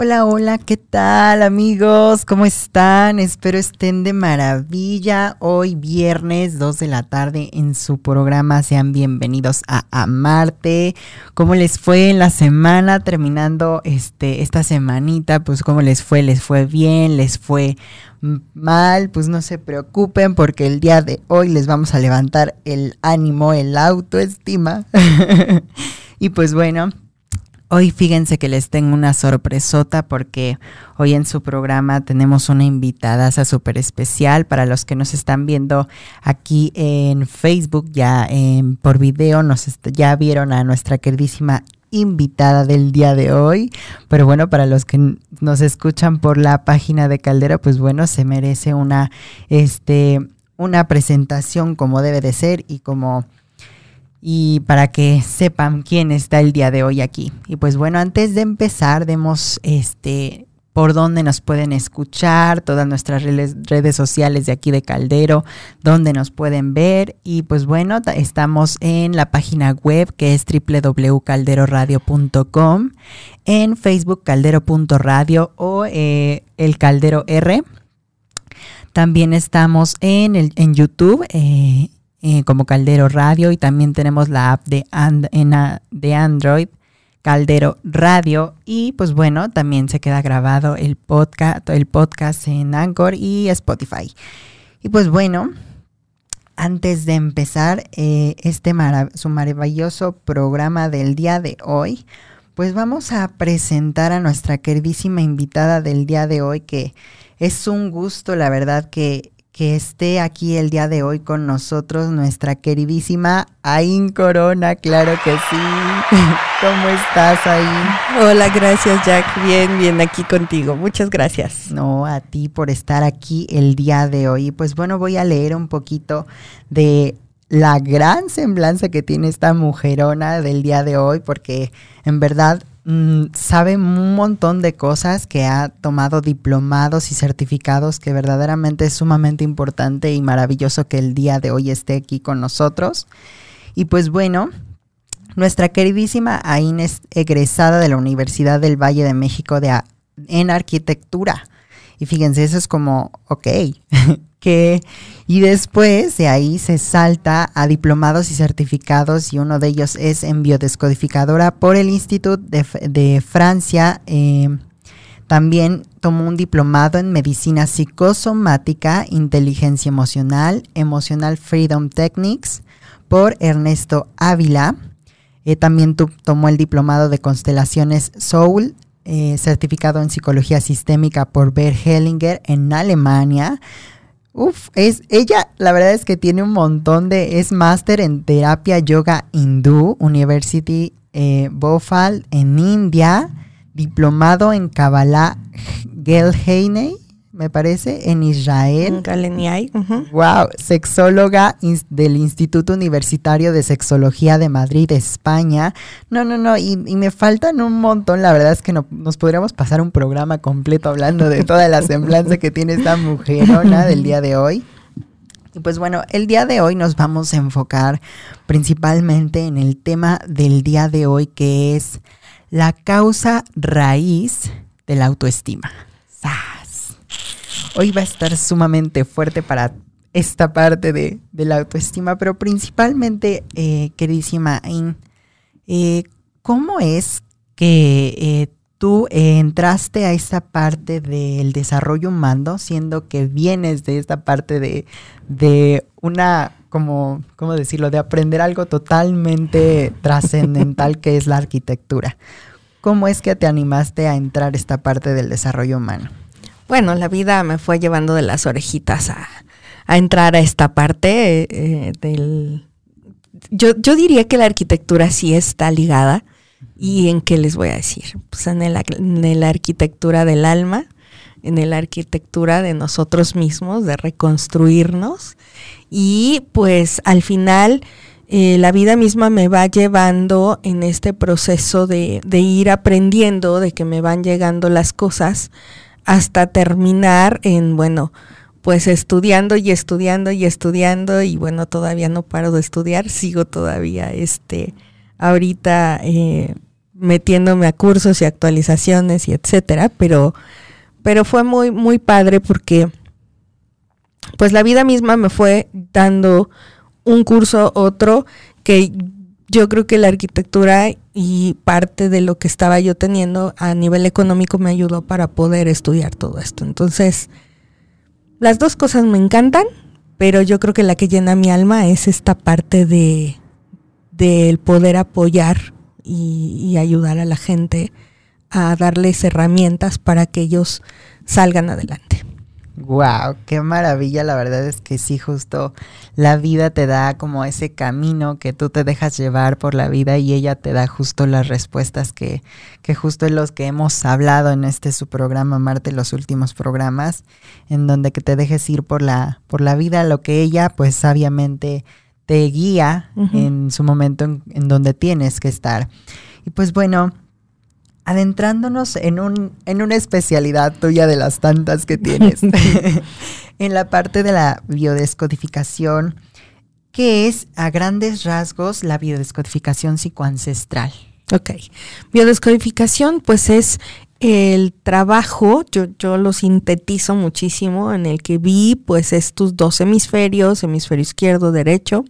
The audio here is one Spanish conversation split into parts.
Hola, hola, ¿qué tal amigos? ¿Cómo están? Espero estén de maravilla. Hoy viernes 2 de la tarde en su programa. Sean bienvenidos a Amarte. ¿Cómo les fue en la semana terminando este esta semanita? Pues cómo les fue? ¿Les fue bien? ¿Les fue mal? Pues no se preocupen porque el día de hoy les vamos a levantar el ánimo, el autoestima. y pues bueno, Hoy fíjense que les tengo una sorpresota porque hoy en su programa tenemos una invitada súper especial para los que nos están viendo aquí en Facebook, ya por video, nos ya vieron a nuestra queridísima invitada del día de hoy. Pero bueno, para los que nos escuchan por la página de Caldera, pues bueno, se merece una, este, una presentación como debe de ser y como y para que sepan quién está el día de hoy aquí. Y pues bueno, antes de empezar, demos este por dónde nos pueden escuchar, todas nuestras redes, sociales de aquí de Caldero, donde nos pueden ver. Y pues bueno, estamos en la página web que es www.calderoradio.com, en Facebook caldero.radio o eh, el Caldero R. También estamos en, el, en YouTube. Eh, eh, como Caldero Radio y también tenemos la app de, Android, Caldero Radio y pues bueno, también se queda grabado el podcast, el podcast en Anchor y Spotify. Y pues bueno, antes de empezar eh, este su maravilloso programa del día de hoy, pues vamos a presentar a nuestra queridísima invitada del día de hoy, que es un gusto, la verdad, que que esté aquí el día de hoy con nosotros nuestra queridísima Ain Corona, claro que sí. ¿Cómo estás, Ain? Hola, gracias, Jack. Bien, bien aquí contigo. Muchas gracias. No, a ti por estar aquí el día de hoy. Pues bueno, voy a leer un poquito de la gran semblanza que tiene esta mujerona del día de hoy, porque en verdad Mm, sabe un montón de cosas, que ha tomado diplomados y certificados, que verdaderamente es sumamente importante y maravilloso que el día de hoy esté aquí con nosotros. Y pues bueno, nuestra queridísima Aine es egresada de la Universidad del Valle de México de, en arquitectura. Y fíjense, eso es como, ok, que y después de ahí se salta a diplomados y certificados y uno de ellos es en biodescodificadora por el Instituto de, Francia. Eh, también tomó un diplomado en medicina psicosomática, inteligencia emocional, emotional freedom techniques por Ernesto Ávila. Eh, también tomó el diplomado de constelaciones Soul, eh, certificado en psicología sistémica por Bert Hellinger en Alemania. Uf, es, ella la verdad es que tiene un montón de, es máster en terapia yoga hindú, University eh, Bhopal en India, diplomado en Kabbalah Gelheine, me parece, en Israel. Wow, sexóloga del Instituto Universitario de Sexología de Madrid, España. No, no, no, y, me faltan un montón. La verdad es que no, nos podríamos pasar un programa completo hablando de toda la semblanza que tiene esta mujerona del día de hoy. Y pues bueno, el día de hoy nos vamos a enfocar principalmente en el tema del día de hoy, que es la causa raíz de la autoestima. Hoy va a estar sumamente fuerte para esta parte de, la autoestima, pero principalmente, eh, queridísima Ain, eh, ¿cómo es que eh, tú entraste a esta parte del desarrollo humano, siendo que vienes de esta parte de, de una, como, ¿cómo decirlo?, de aprender algo totalmente trascendental que es la arquitectura. ¿Cómo es que te animaste a entrar a esta parte del desarrollo humano? Bueno, la vida me fue llevando de las orejitas a, entrar a esta parte eh, del... Yo, yo diría que la arquitectura sí está ligada. ¿Y en qué les voy a decir? Pues en, en la arquitectura del alma, en la arquitectura de nosotros mismos, de reconstruirnos. Y pues al final eh, la vida misma me va llevando en este proceso de, de ir aprendiendo, de que me van llegando las cosas hasta terminar en, bueno, pues estudiando y estudiando y estudiando y bueno, todavía no paro de estudiar, sigo todavía, este, ahorita, eh, metiéndome a cursos y actualizaciones y etcétera, pero, pero fue muy, muy padre porque pues la vida misma me fue dando un curso, otro, que yo creo que la arquitectura y parte de lo que estaba yo teniendo a nivel económico me ayudó para poder estudiar todo esto. Entonces, las dos cosas me encantan, pero yo creo que la que llena mi alma es esta parte de del poder apoyar y, ayudar a la gente a darles herramientas para que ellos salgan adelante. Wow, qué maravilla, la verdad es que sí, justo la vida te da como ese camino que tú te dejas llevar por la vida y ella te da justo las respuestas que, que justo es los que hemos hablado en este su programa Marte, los últimos programas, en donde que te dejes ir por la, por la vida, lo que ella pues sabiamente te guía en su momento en, donde tienes que estar. Y pues bueno, adentrándonos en, un, en una especialidad tuya de las tantas que tienes, en la parte de la biodescodificación, que es a grandes rasgos la biodescodificación psicoancestral. Ok, biodescodificación pues es el trabajo, yo, yo lo sintetizo muchísimo, en el que vi pues estos dos hemisferios, hemisferio izquierdo, derecho,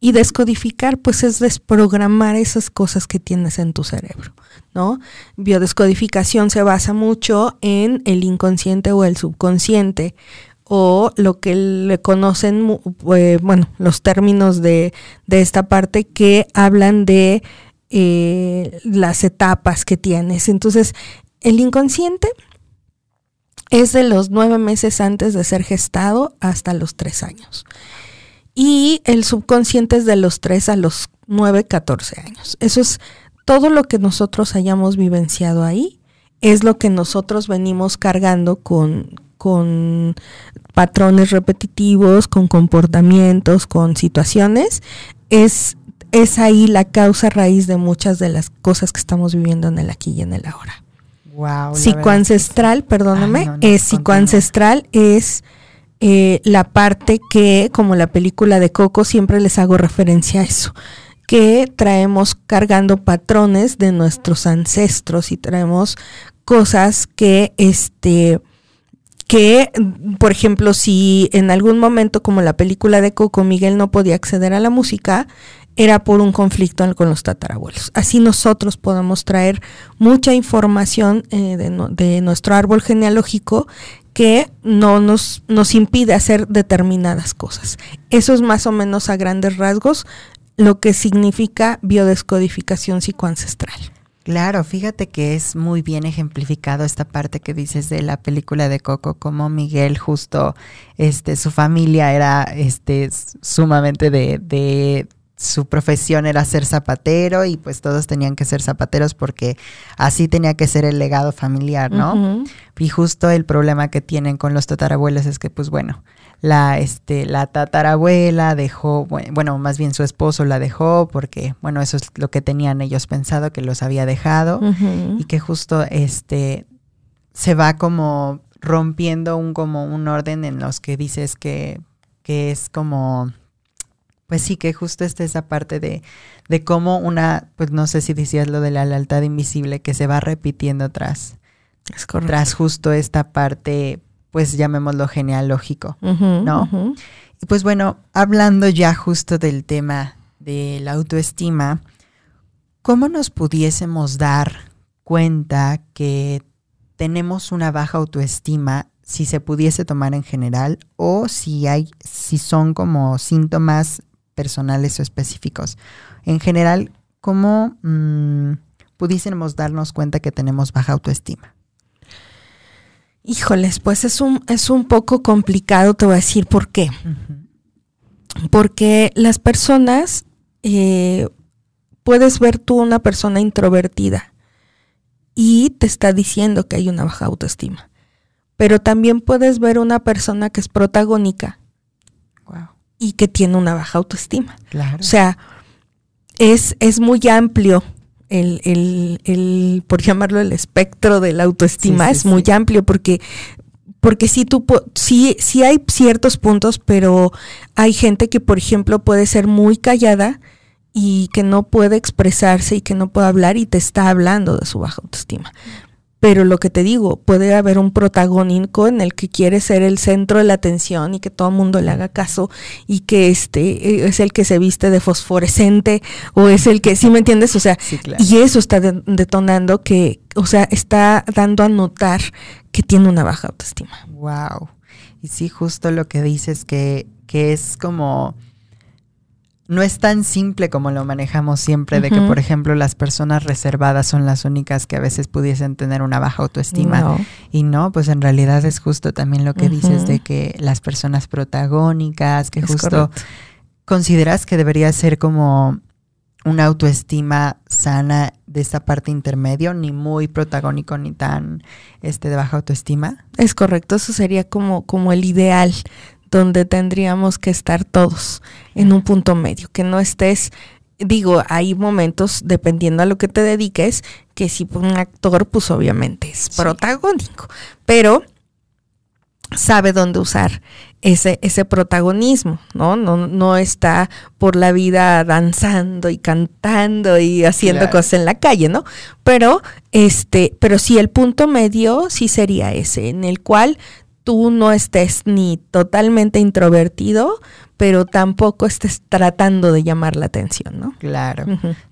y descodificar, pues es desprogramar esas cosas que tienes en tu cerebro, ¿no? Biodescodificación se basa mucho en el inconsciente o el subconsciente, o lo que le conocen, eh, bueno, los términos de, de, esta parte que hablan de eh, las etapas que tienes. Entonces, el inconsciente es de los nueve meses antes de ser gestado hasta los tres años y el subconsciente es de los 3 a los 9, 14 años. Eso es todo lo que nosotros hayamos vivenciado ahí, es lo que nosotros venimos cargando con, con patrones repetitivos, con comportamientos, con situaciones. Es, es ahí la causa raíz de muchas de las cosas que estamos viviendo en el aquí y en el ahora. Wow, psicoancestral, perdóname, es psicoancestral es eh, la parte que, como la película de Coco, siempre les hago referencia a eso, que traemos cargando patrones de nuestros ancestros y traemos cosas que, este, que, por ejemplo, si en algún momento, como la película de Coco, Miguel no podía acceder a la música, era por un conflicto con los tatarabuelos. Así nosotros podemos traer mucha información eh, de, de, nuestro árbol genealógico que no nos, nos impide hacer determinadas cosas. Eso es más o menos a grandes rasgos lo que significa biodescodificación psicoancestral. Claro, fíjate que es muy bien ejemplificado esta parte que dices de la película de Coco, como Miguel justo, este, su familia era, este, sumamente de, de su profesión era ser zapatero y pues todos tenían que ser zapateros porque así tenía que ser el legado familiar, ¿no? Y justo el problema que tienen con los tatarabuelos es que pues bueno, la este la tatarabuela dejó, bueno, más bien su esposo la dejó porque bueno, eso es lo que tenían ellos pensado que los había dejado y que justo este se va como rompiendo un como un orden en los que dices que que es como pues sí, que justo está esa parte de, de cómo una, pues no sé si decías lo de la lealtad invisible que se va repitiendo tras, tras justo esta parte, pues llamémoslo genealógico, ¿no? Y pues bueno, hablando ya justo del tema de la autoestima, ¿cómo nos pudiésemos dar cuenta que tenemos una baja autoestima si se pudiese tomar en general o si hay si son como síntomas personales o específicos. En general, ¿cómo mm, pudiésemos darnos cuenta que tenemos baja autoestima? Híjoles, pues es un, es un poco complicado, te voy a decir por qué. Porque las personas, eh, puedes ver tú una persona introvertida y te está diciendo que hay una baja autoestima. Pero también puedes ver una persona que es protagónica y que tiene una baja autoestima. O sea, es, es muy amplio el, el, el, por llamarlo el espectro de la autoestima, es muy amplio porque porque sí, tú, sí, sí hay ciertos puntos, pero hay gente que, por ejemplo, puede ser muy callada y que no puede expresarse y que no puede hablar y te está hablando de su baja autoestima. Pero lo que te digo, puede haber un protagónico en el que quiere ser el centro de la atención y que todo el mundo le haga caso y que este es el que se viste de fosforescente o es el que, ¿sí me entiendes? O sea, y eso está detonando que, o sea, está dando a notar que tiene una baja autoestima. Wow. Y sí, justo lo que dices que, que es como no es tan simple como lo manejamos siempre, de que, por ejemplo, las personas reservadas son las únicas que a veces pudiesen tener una baja autoestima. Y no, pues en realidad es justo también lo que dices de que las personas protagónicas, que justo consideras que debería ser como una autoestima sana de esta parte intermedio, ni muy protagónico ni tan este de baja autoestima. Es correcto, eso sería como, como el ideal donde tendríamos que estar todos en un punto medio, que no estés, digo, hay momentos, dependiendo a lo que te dediques, que si un actor, pues obviamente es protagónico, pero sabe dónde usar ese, ese protagonismo, ¿no? ¿no? No está por la vida danzando y cantando y haciendo cosas en la calle, ¿no? Pero, este, pero sí el punto medio sí sería ese, en el cual tú no estés ni totalmente introvertido, pero tampoco estés tratando de llamar la atención, ¿no? Claro,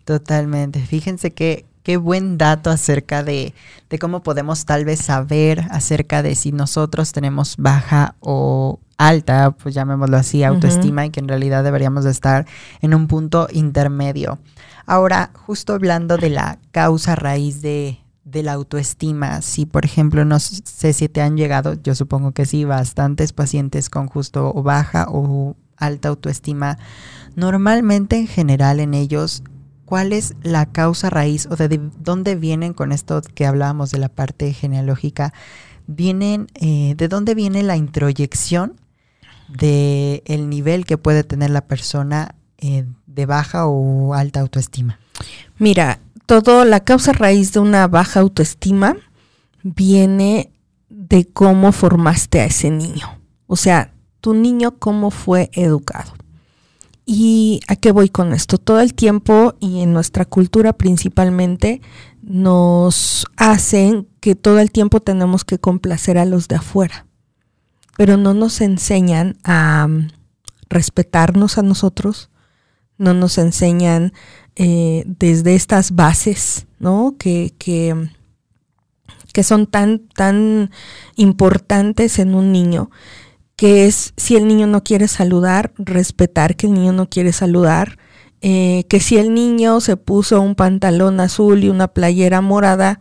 totalmente. Fíjense que qué buen dato acerca de, de, cómo podemos tal vez saber acerca de si nosotros tenemos baja o alta, pues llamémoslo así, autoestima y que en realidad deberíamos de estar en un punto intermedio. Ahora, justo hablando de la causa raíz de, de la autoestima. Si, por ejemplo, no sé si te han llegado, yo supongo que sí, bastantes pacientes con justo o baja o alta autoestima. Normalmente, en general, en ellos, ¿cuál es la causa raíz o de dónde vienen con esto que hablábamos de la parte genealógica? Vienen, eh, ¿de dónde viene la introyección de el nivel que puede tener la persona eh, de baja o alta autoestima? Mira, todo, la causa raíz de una baja autoestima viene de cómo formaste a ese niño. O sea, tu niño cómo fue educado. ¿Y a qué voy con esto? Todo el tiempo y en nuestra cultura principalmente nos hacen que todo el tiempo tenemos que complacer a los de afuera, pero no nos enseñan a respetarnos a nosotros, no nos enseñan eh, desde estas bases, ¿no? Que, que, que son tan, tan importantes en un niño, que es si el niño no quiere saludar, respetar que el niño no quiere saludar, eh, que si el niño se puso un pantalón azul y una playera morada,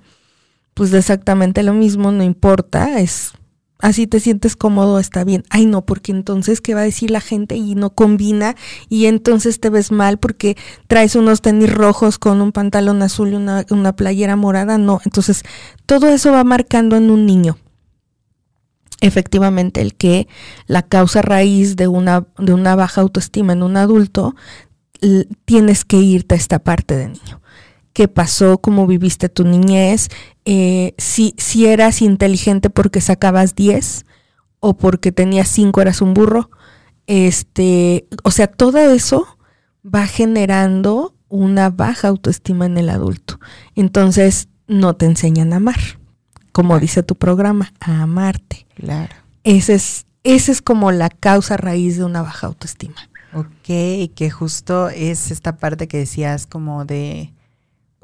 pues exactamente lo mismo, no importa, es así te sientes cómodo, está bien. Ay, no, porque entonces, ¿qué va a decir la gente? Y no combina, y entonces te ves mal porque traes unos tenis rojos con un pantalón azul y una, una playera morada. No, entonces todo eso va marcando en un niño. Efectivamente, el que la causa raíz de una, de una baja autoestima en un adulto, tienes que irte a esta parte de niño qué pasó, cómo viviste tu niñez, eh, si, si eras inteligente porque sacabas 10 o porque tenías 5 eras un burro. Este, o sea, todo eso va generando una baja autoestima en el adulto. Entonces, no te enseñan a amar, como dice tu programa, a amarte. Claro. Ese es, esa es como la causa raíz de una baja autoestima. Ok, que justo es esta parte que decías como de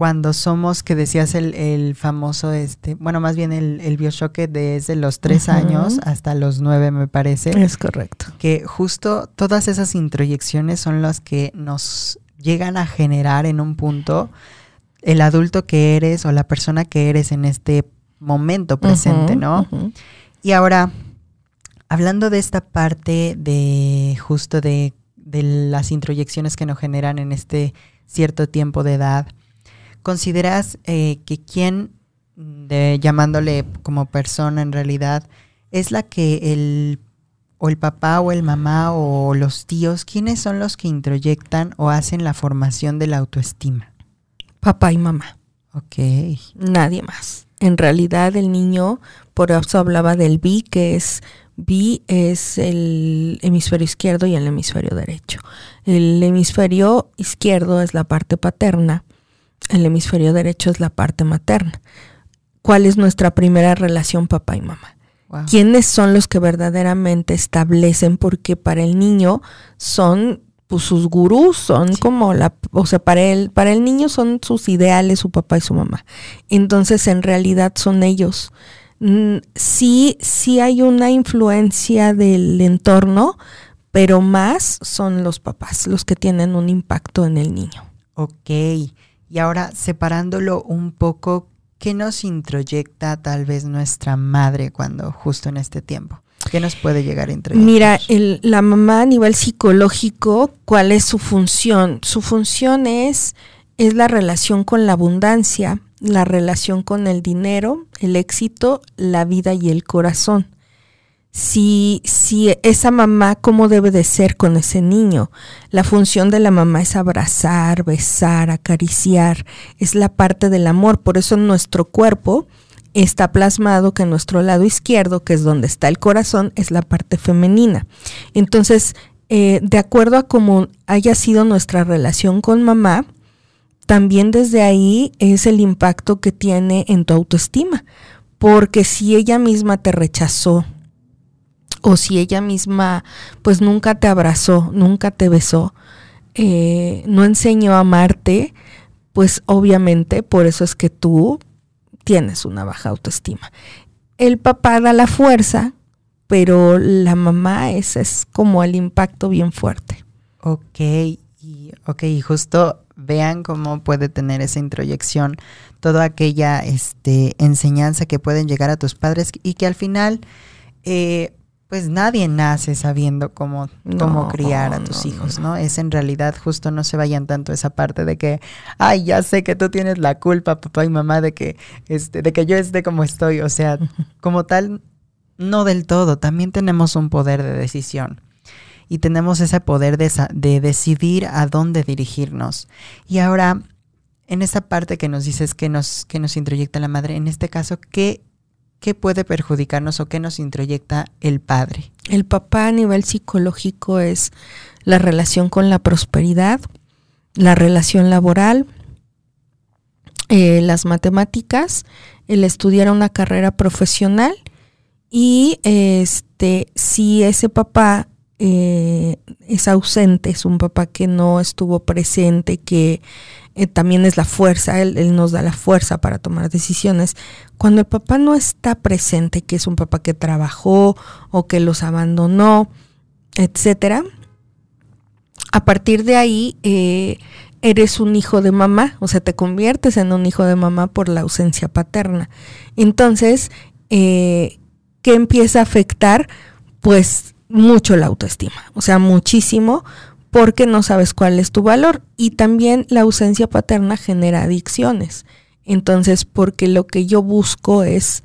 cuando somos, que decías el, famoso, este, bueno, más bien el, el de desde los tres años hasta los nueve, me parece. Es correcto. Que justo todas esas introyecciones son las que nos llegan a generar en un punto el adulto que eres o la persona que eres en este momento presente, ¿no? Y ahora, hablando de esta parte de justo de, de las introyecciones que nos generan en este cierto tiempo de edad, ¿Consideras eh, que quien, de, llamándole como persona en realidad, es la que el o el papá o el mamá o los tíos, ¿quiénes son los que introyectan o hacen la formación de la autoestima? Papá y mamá. Ok. Nadie más. En realidad el niño, por eso hablaba del bi, que es bi es el hemisferio izquierdo y el hemisferio derecho. El hemisferio izquierdo es la parte paterna, el hemisferio derecho es la parte materna. ¿Cuál es nuestra primera relación papá y mamá? ¿Quiénes son los que verdaderamente establecen? Porque para el niño son pues, sus gurús, son como la, o sea, para él, para el niño son sus ideales, su papá y su mamá. Entonces, en realidad son ellos. Mm, sí, sí hay una influencia del entorno, pero más son los papás los que tienen un impacto en el niño. Ok, y ahora separándolo un poco, ¿qué nos introyecta tal vez nuestra madre cuando justo en este tiempo? ¿Qué nos puede llegar a introyectar? Mira, la mamá a nivel psicológico, ¿cuál es su función? Su función es, es la relación con la abundancia, la relación con el dinero, el éxito, la vida y el corazón si, si esa mamá, ¿cómo debe de ser con ese niño? La función de la mamá es abrazar, besar, acariciar, es la parte del amor, por eso nuestro cuerpo está plasmado que nuestro lado izquierdo, que es donde está el corazón, es la parte femenina. Entonces, eh, de acuerdo a cómo haya sido nuestra relación con mamá, también desde ahí es el impacto que tiene en tu autoestima, porque si ella misma te rechazó, o si ella misma pues nunca te abrazó, nunca te besó, eh, no enseñó a amarte, pues obviamente por eso es que tú tienes una baja autoestima. El papá da la fuerza, pero la mamá es, es como el impacto bien fuerte. Ok, y, justo vean cómo puede tener esa introyección toda aquella este, enseñanza que pueden llegar a tus padres y que al final eh, pues nadie nace sabiendo cómo, cómo criar a tus hijos, ¿no? Es en realidad justo no se vayan tanto esa parte de que, ay, ya sé que tú tienes la culpa, papá y mamá, de que, este, de que yo esté como estoy. O sea, como tal, no del todo. También tenemos un poder de decisión. Y tenemos ese poder de, de decidir a dónde dirigirnos. Y ahora, en esa parte que nos dices que nos, que nos introyecta la madre, en este caso, ¿qué ¿qué puede perjudicarnos o qué nos introyecta el padre? El papá a nivel psicológico es la relación con la prosperidad, la relación laboral, eh, las matemáticas, el estudiar una carrera profesional y este si ese papá eh, es ausente, es un papá que no estuvo presente, que eh, también es la fuerza, él, nos da la fuerza para tomar decisiones. Cuando el papá no está presente, que es un papá que trabajó o que los abandonó, etcétera, a partir de ahí eh, eres un hijo de mamá, o sea, te conviertes en un hijo de mamá por la ausencia paterna. Entonces, eh, ¿qué empieza a afectar? Pues mucho la autoestima, o sea, muchísimo, porque no sabes cuál es tu valor. Y también la ausencia paterna genera adicciones. Entonces, porque lo que yo busco es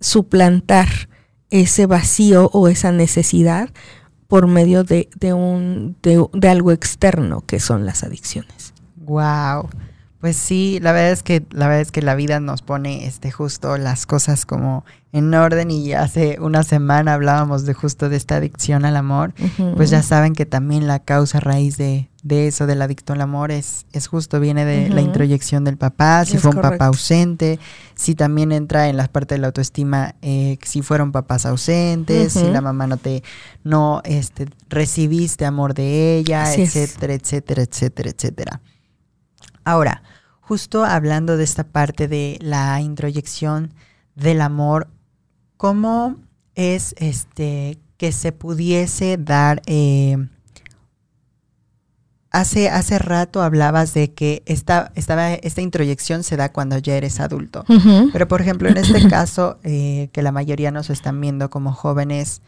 suplantar ese vacío o esa necesidad por medio de, un, de, algo externo que son las adicciones. Wow. Pues sí, la verdad es que la verdad es que la vida nos pone este justo las cosas como en orden y hace una semana hablábamos de justo de esta adicción al amor, pues ya saben que también la causa raíz de, de eso del adicto al amor es, es justo viene de la introyección del papá, si fue un papá ausente, si también entra en la parte de la autoestima, eh, si fueron papás ausentes, si la mamá no te no este recibiste amor de ella, etcétera, etcétera, etcétera, etcétera. Ahora, justo hablando de esta parte de la introyección del amor, ¿cómo es este que se pudiese dar? Eh, hace, hace rato hablabas de que esta, estaba, esta introyección se da cuando ya eres adulto. Pero, por ejemplo, en este caso, eh, que la mayoría nos están viendo como jóvenes,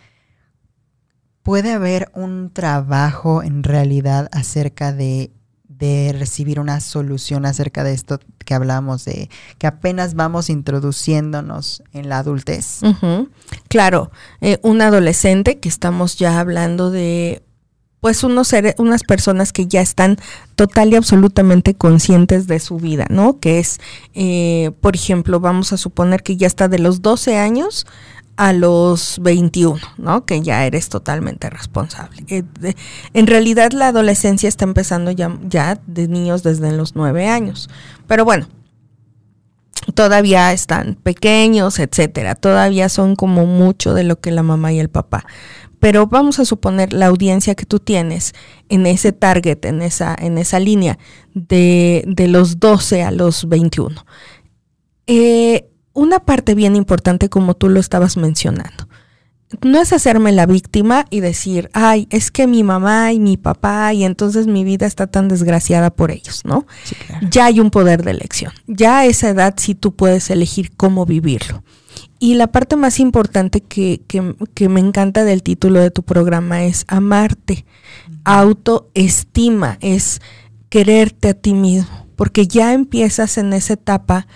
¿puede haber un trabajo en realidad acerca de de recibir una solución acerca de esto que hablamos de que apenas vamos introduciéndonos en la adultez. Claro, eh, un adolescente que estamos ya hablando de pues unos seres, unas personas que ya están total y absolutamente conscientes de su vida, ¿no? Que es, eh, por ejemplo, vamos a suponer que ya está de los 12 años a los 21, ¿no? Que ya eres totalmente responsable. Eh, en realidad la adolescencia está empezando ya, de niños desde los 9 años. Pero bueno, todavía están pequeños, etcétera. Todavía son como mucho de lo que la mamá y el papá pero vamos a suponer la audiencia que tú tienes en ese target, en esa, en esa línea de, de los 12 a los 21. Eh, una parte bien importante, como tú lo estabas mencionando, no es hacerme la víctima y decir, ay, es que mi mamá y mi papá y entonces mi vida está tan desgraciada por ellos, ¿no? Ya hay un poder de elección. Ya a esa edad sí tú puedes elegir cómo vivirlo. Y la parte más importante que, que, me encanta del título de tu programa es amarte. Autoestima es quererte a ti mismo, porque ya empiezas en esa etapa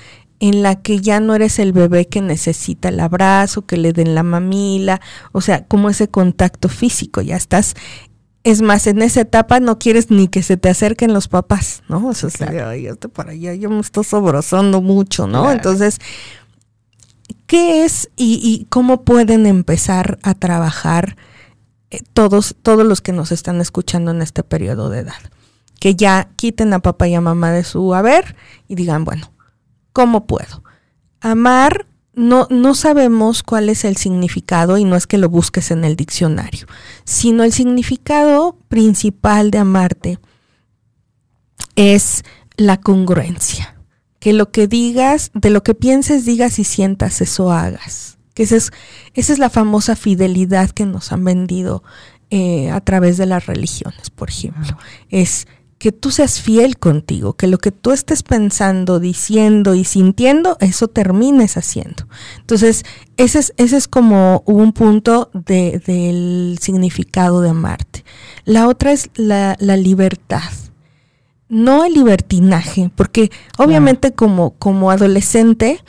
en la que ya no eres el bebé que necesita el abrazo, que le den la mamila, o sea, como ese contacto físico, ya estás es más, en esa etapa no quieres ni que se te acerquen los papás, ¿no? O sea, ay, para allá, yo me estoy sobrosando mucho, ¿no? Entonces, ¿Qué es y, cómo pueden empezar a trabajar eh, todos, todos los que nos están escuchando en este periodo de edad? Que ya quiten a papá y a mamá de su haber y digan, bueno, ¿cómo puedo? Amar, no, no sabemos cuál es el significado y no es que lo busques en el diccionario, sino el significado principal de amarte es la congruencia que lo que digas, de lo que pienses, digas y sientas, eso hagas. Que esa es, esa es la famosa fidelidad que nos han vendido eh, a través de las religiones, por ejemplo. Es que tú seas fiel contigo, que lo que tú estés pensando, diciendo y sintiendo, eso termines haciendo. Entonces, ese es, ese es como un punto del significado de amarte. La otra es la, la libertad no el libertinaje, porque obviamente como, como adolescente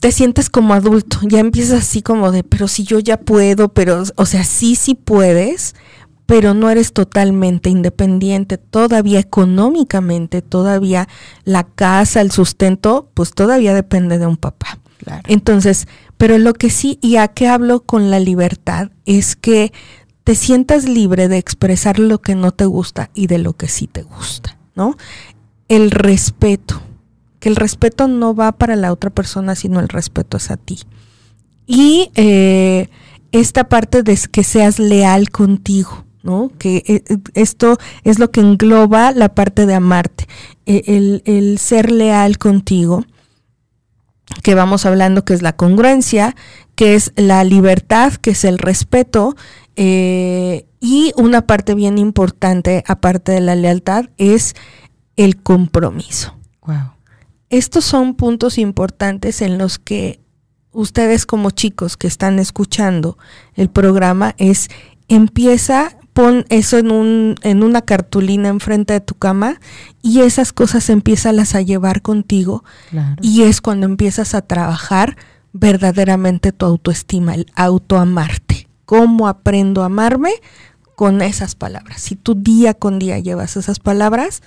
te sientes como adulto, ya empiezas así como de, pero si yo ya puedo, pero, o sea, sí, sí puedes, pero no eres totalmente independiente, todavía económicamente, todavía la casa, el sustento, pues todavía depende de un papá. Entonces, pero lo que sí, y a qué hablo con la libertad, es que te sientas libre de expresar lo que no te gusta y de lo que sí te gusta, ¿no? El respeto, que el respeto no va para la otra persona, sino el respeto es a ti. Y eh, esta parte de que seas leal contigo, ¿no? Que eh, esto es lo que engloba la parte de amarte, e, el, el ser leal contigo que vamos hablando que es la congruencia, que es la libertad, que es el respeto, eh, y una parte bien importante, aparte de la lealtad, es el compromiso. Estos son puntos importantes en los que ustedes como chicos que están escuchando el programa es empieza pon eso en un en una cartulina enfrente de tu cama y esas cosas empiezas a llevar contigo y es cuando empiezas a trabajar verdaderamente tu autoestima, el autoamarte. ¿Cómo aprendo a amarme? Con esas palabras. Si tú día con día llevas esas palabras,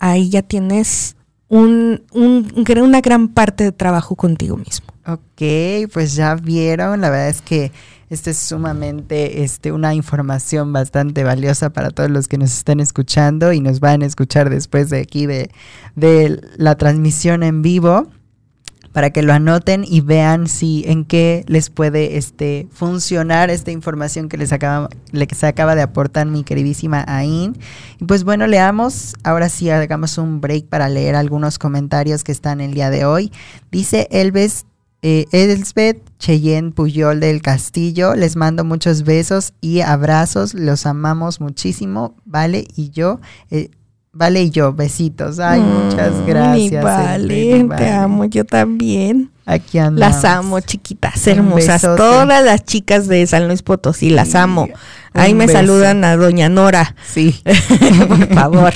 ahí ya tienes un, una gran parte de trabajo contigo mismo. Ok, pues ya vieron, la verdad es que este es sumamente este, una información bastante valiosa para todos los que nos están escuchando y nos van a escuchar después de aquí de, de la transmisión en vivo para que lo anoten y vean si en qué les puede este, funcionar esta información que les acaba, les acaba de aportar mi queridísima Ain. Y pues bueno, leamos, ahora sí hagamos un break para leer algunos comentarios que están el día de hoy. Dice Elves eh, Elsbeth Cheyenne Puyol del Castillo, les mando muchos besos y abrazos, los amamos muchísimo, Vale y yo. Eh, Vale y yo, besitos. Ay, muchas mm, gracias. vale, te amo, yo también. Aquí andamos. Las amo, chiquitas, hermosas. Todas las chicas de San Luis Potosí, las amo. Ahí me saludan a doña Nora. Sí. por favor.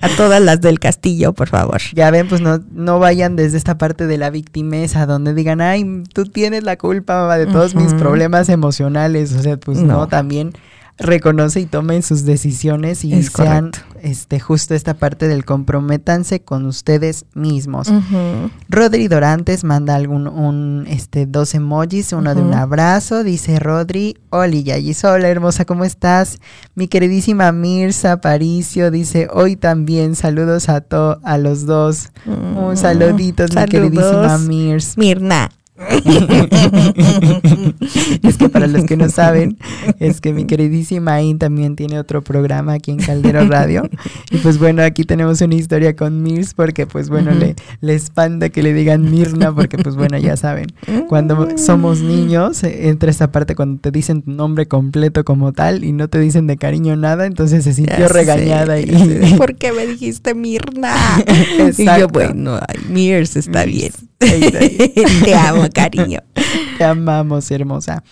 a todas las del castillo, por favor. Ya ven, pues no, no vayan desde esta parte de la victimeza, donde digan, ay, tú tienes la culpa de todos mis problemas emocionales. O sea, pues no, también reconoce y tomen sus decisiones y Es sean correcto. este justo esta parte del comprométanse con ustedes mismos. Ujú. Rodri Dorantes manda algún un este dos emojis, uno de un abrazo, dice Rodri, Oli Yayis, hola hermosa, ¿cómo estás? Mi queridísima Mirza Aparicio dice, hoy también saludos a to a los dos. Un Mm, saluditos, mi queridísima Mirs. Mirna. es que para los que no saben, es que mi queridísima Ain también tiene otro programa aquí en Caldero Radio. Y pues bueno, aquí tenemos una historia con Mirs porque pues bueno, le, le espanta que le digan Mirna porque pues bueno, ya saben, cuando somos niños, eh, entra esa parte cuando te dicen tu nombre completo como tal y no te dicen de cariño nada, entonces se sintió Ya regañada sé. y... ¿Por qué me dijiste Mirna? Y yo, bueno, ay, Mirs está bien. Te amo, cariño. Te amamos, hermosa.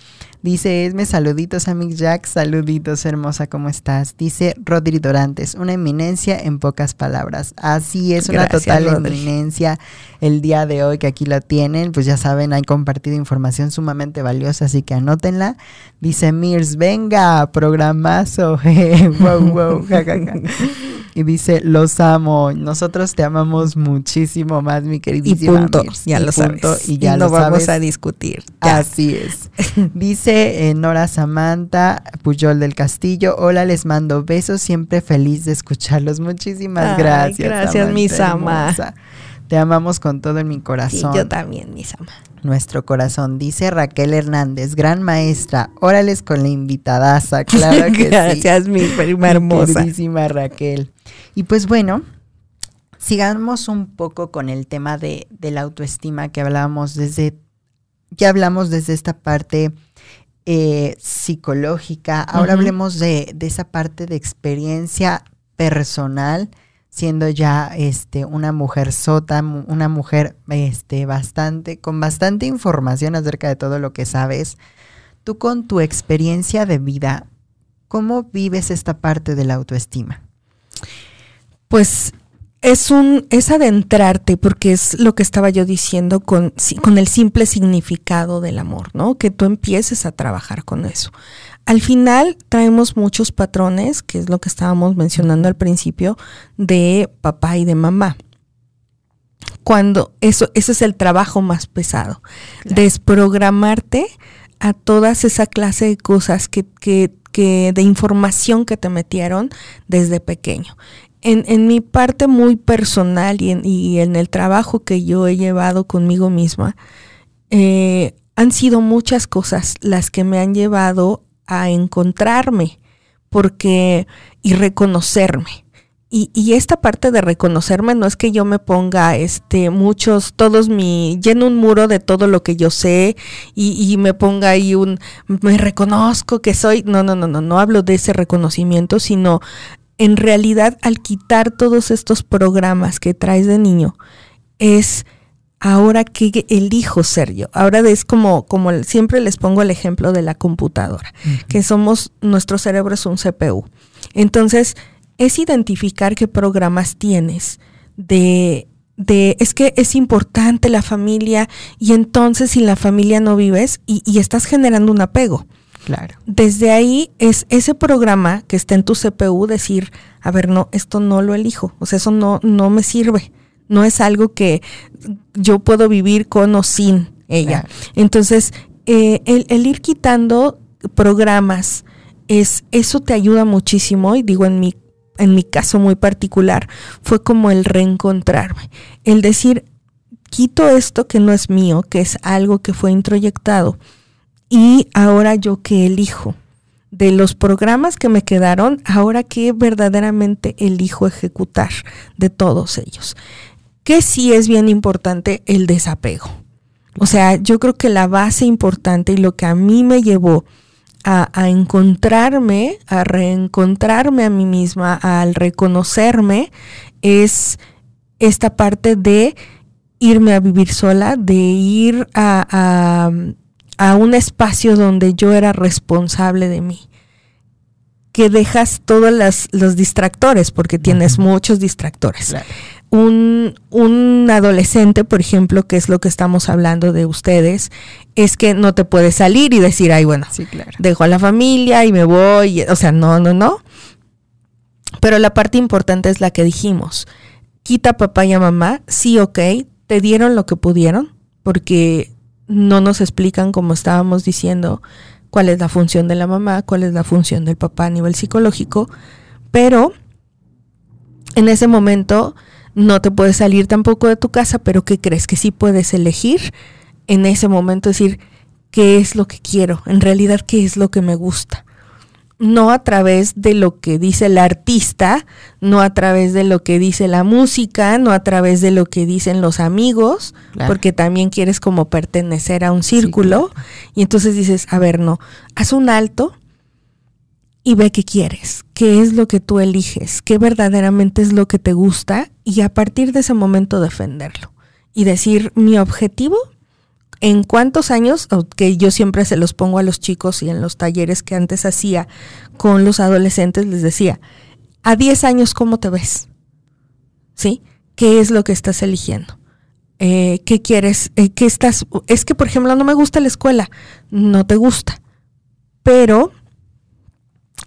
Dice Esme, saluditos a Mick Jack, saluditos, hermosa, ¿cómo estás? Dice Rodri Dorantes, una eminencia en pocas palabras. Así es, una Gracias, total Rodri. eminencia el día de hoy que aquí la tienen. Pues ya saben, han compartido información sumamente valiosa, así que anótenla. Dice Mirs, venga, programazo, jeje, wow, wow, ja, ja, ja. Y dice, los amo, nosotros te amamos muchísimo más, mi Y queridísima punto, Mirs. ya Y lo punto, sabes. Y ya no lo vamos sabes. a discutir. Ya. Así es. Dice eh, Nora Samantha Puyol del Castillo. Hola, les mando besos. Siempre feliz de escucharlos. Muchísimas Ay, gracias. gracias, mi Sama. Te amamos con todo en mi Sí, corazón. yo también, mis amas. Nuestro corazón. Dice Raquel Hernández, gran maestra. Órales con la invitadaza. Claro que sí. Gracias, mi prima Mi hermosa. queridísima Raquel. Y pues bueno, sigamos un poco con el tema de, de la autoestima que hablábamos desde, ya hablamos desde esta parte eh, psicológica. Ahora hablemos de, de esa parte de experiencia personal, siendo ya este, una mujer sota, una mujer este, bastante, con bastante información acerca de todo lo que sabes. Tú con tu experiencia de vida, ¿cómo vives esta parte de la autoestima? Pues es un es adentrarte porque es lo que estaba yo diciendo con con el simple significado del amor, ¿no? Que tú empieces a trabajar con eso. Al final traemos muchos patrones, que es lo que estábamos mencionando al principio de papá y de mamá. Cuando eso ese es el trabajo más pesado, Claro. desprogramarte a todas esa clase de cosas que, que, que de información que te metieron desde pequeño. En, en mi parte muy personal y en, y en el trabajo que yo he llevado conmigo misma, eh, han sido muchas cosas las que me han llevado a encontrarme porque y reconocerme. Y, y esta parte de reconocerme no es que yo me ponga este muchos, todos mi, lleno un muro de todo lo que yo sé y, y me ponga ahí un, me reconozco que soy, no, no, no, no, no hablo de ese reconocimiento, sino en realidad al quitar todos estos programas que traes de niño, es ahora que elijo ser yo. Ahora es como, como siempre les pongo el ejemplo de la computadora, que somos, nuestro cerebro es un CPU. Entonces, es identificar qué programas tienes de, de, es que es importante la familia y entonces sin la familia no vives y, y estás generando un apego. Claro. Desde ahí es ese programa que está en tu CPU decir, a ver, no, esto no lo elijo, o sea, eso no, no me sirve, no es algo que yo puedo vivir con o sin ella. Claro. Entonces, eh, el, el ir quitando programas, es, eso te ayuda muchísimo, y digo en mi, en mi caso muy particular, fue como el reencontrarme, el decir, quito esto que no es mío, que es algo que fue introyectado, y ahora yo que elijo de los programas que me quedaron, ahora que verdaderamente elijo ejecutar de todos ellos. Que sí es bien importante el desapego. O sea, yo creo que la base importante y lo que a mí me llevó a, a encontrarme, a reencontrarme a mí misma, al reconocerme, es esta parte de irme a vivir sola, de ir a, a, a un espacio donde yo era responsable de mí. Que dejas todos las- los distractores, porque tienes muchos distractores. Claro. un, un, adolescente, por ejemplo, que es lo que estamos hablando de ustedes, es que no te puedes salir y decir, ay, bueno, dejo a la familia y me voy. O sea, no, no, no. Pero la parte importante es la que dijimos. Quita papá y a mamá, sí, ok, te dieron lo que pudieron, porque no nos explican, como estábamos diciendo, cuál es la función de la mamá, cuál es la función del papá a nivel psicológico, pero en ese momento no te puedes salir tampoco de tu casa, pero ¿qué crees? Que sí puedes elegir en ese momento decir qué es lo que quiero, en realidad qué es lo que me gusta. No a través de lo que dice el artista, no a través de lo que dice la música, no a través de lo que dicen los amigos, porque también quieres como pertenecer a un círculo. Y entonces dices, a ver, no, haz un alto y ve qué quieres, qué es lo que tú eliges, qué verdaderamente es lo que te gusta y a partir de ese momento defenderlo y decir mi objetivo en cuántos años, que yo siempre se los pongo a los chicos y en los talleres que antes hacía con los adolescentes les decía, a 10 años cómo te ves, ¿sí? ¿Qué es lo que estás eligiendo? Eh, ¿Qué quieres? Eh, ¿Qué estás? Es que, por ejemplo, no me gusta la escuela, no te gusta, pero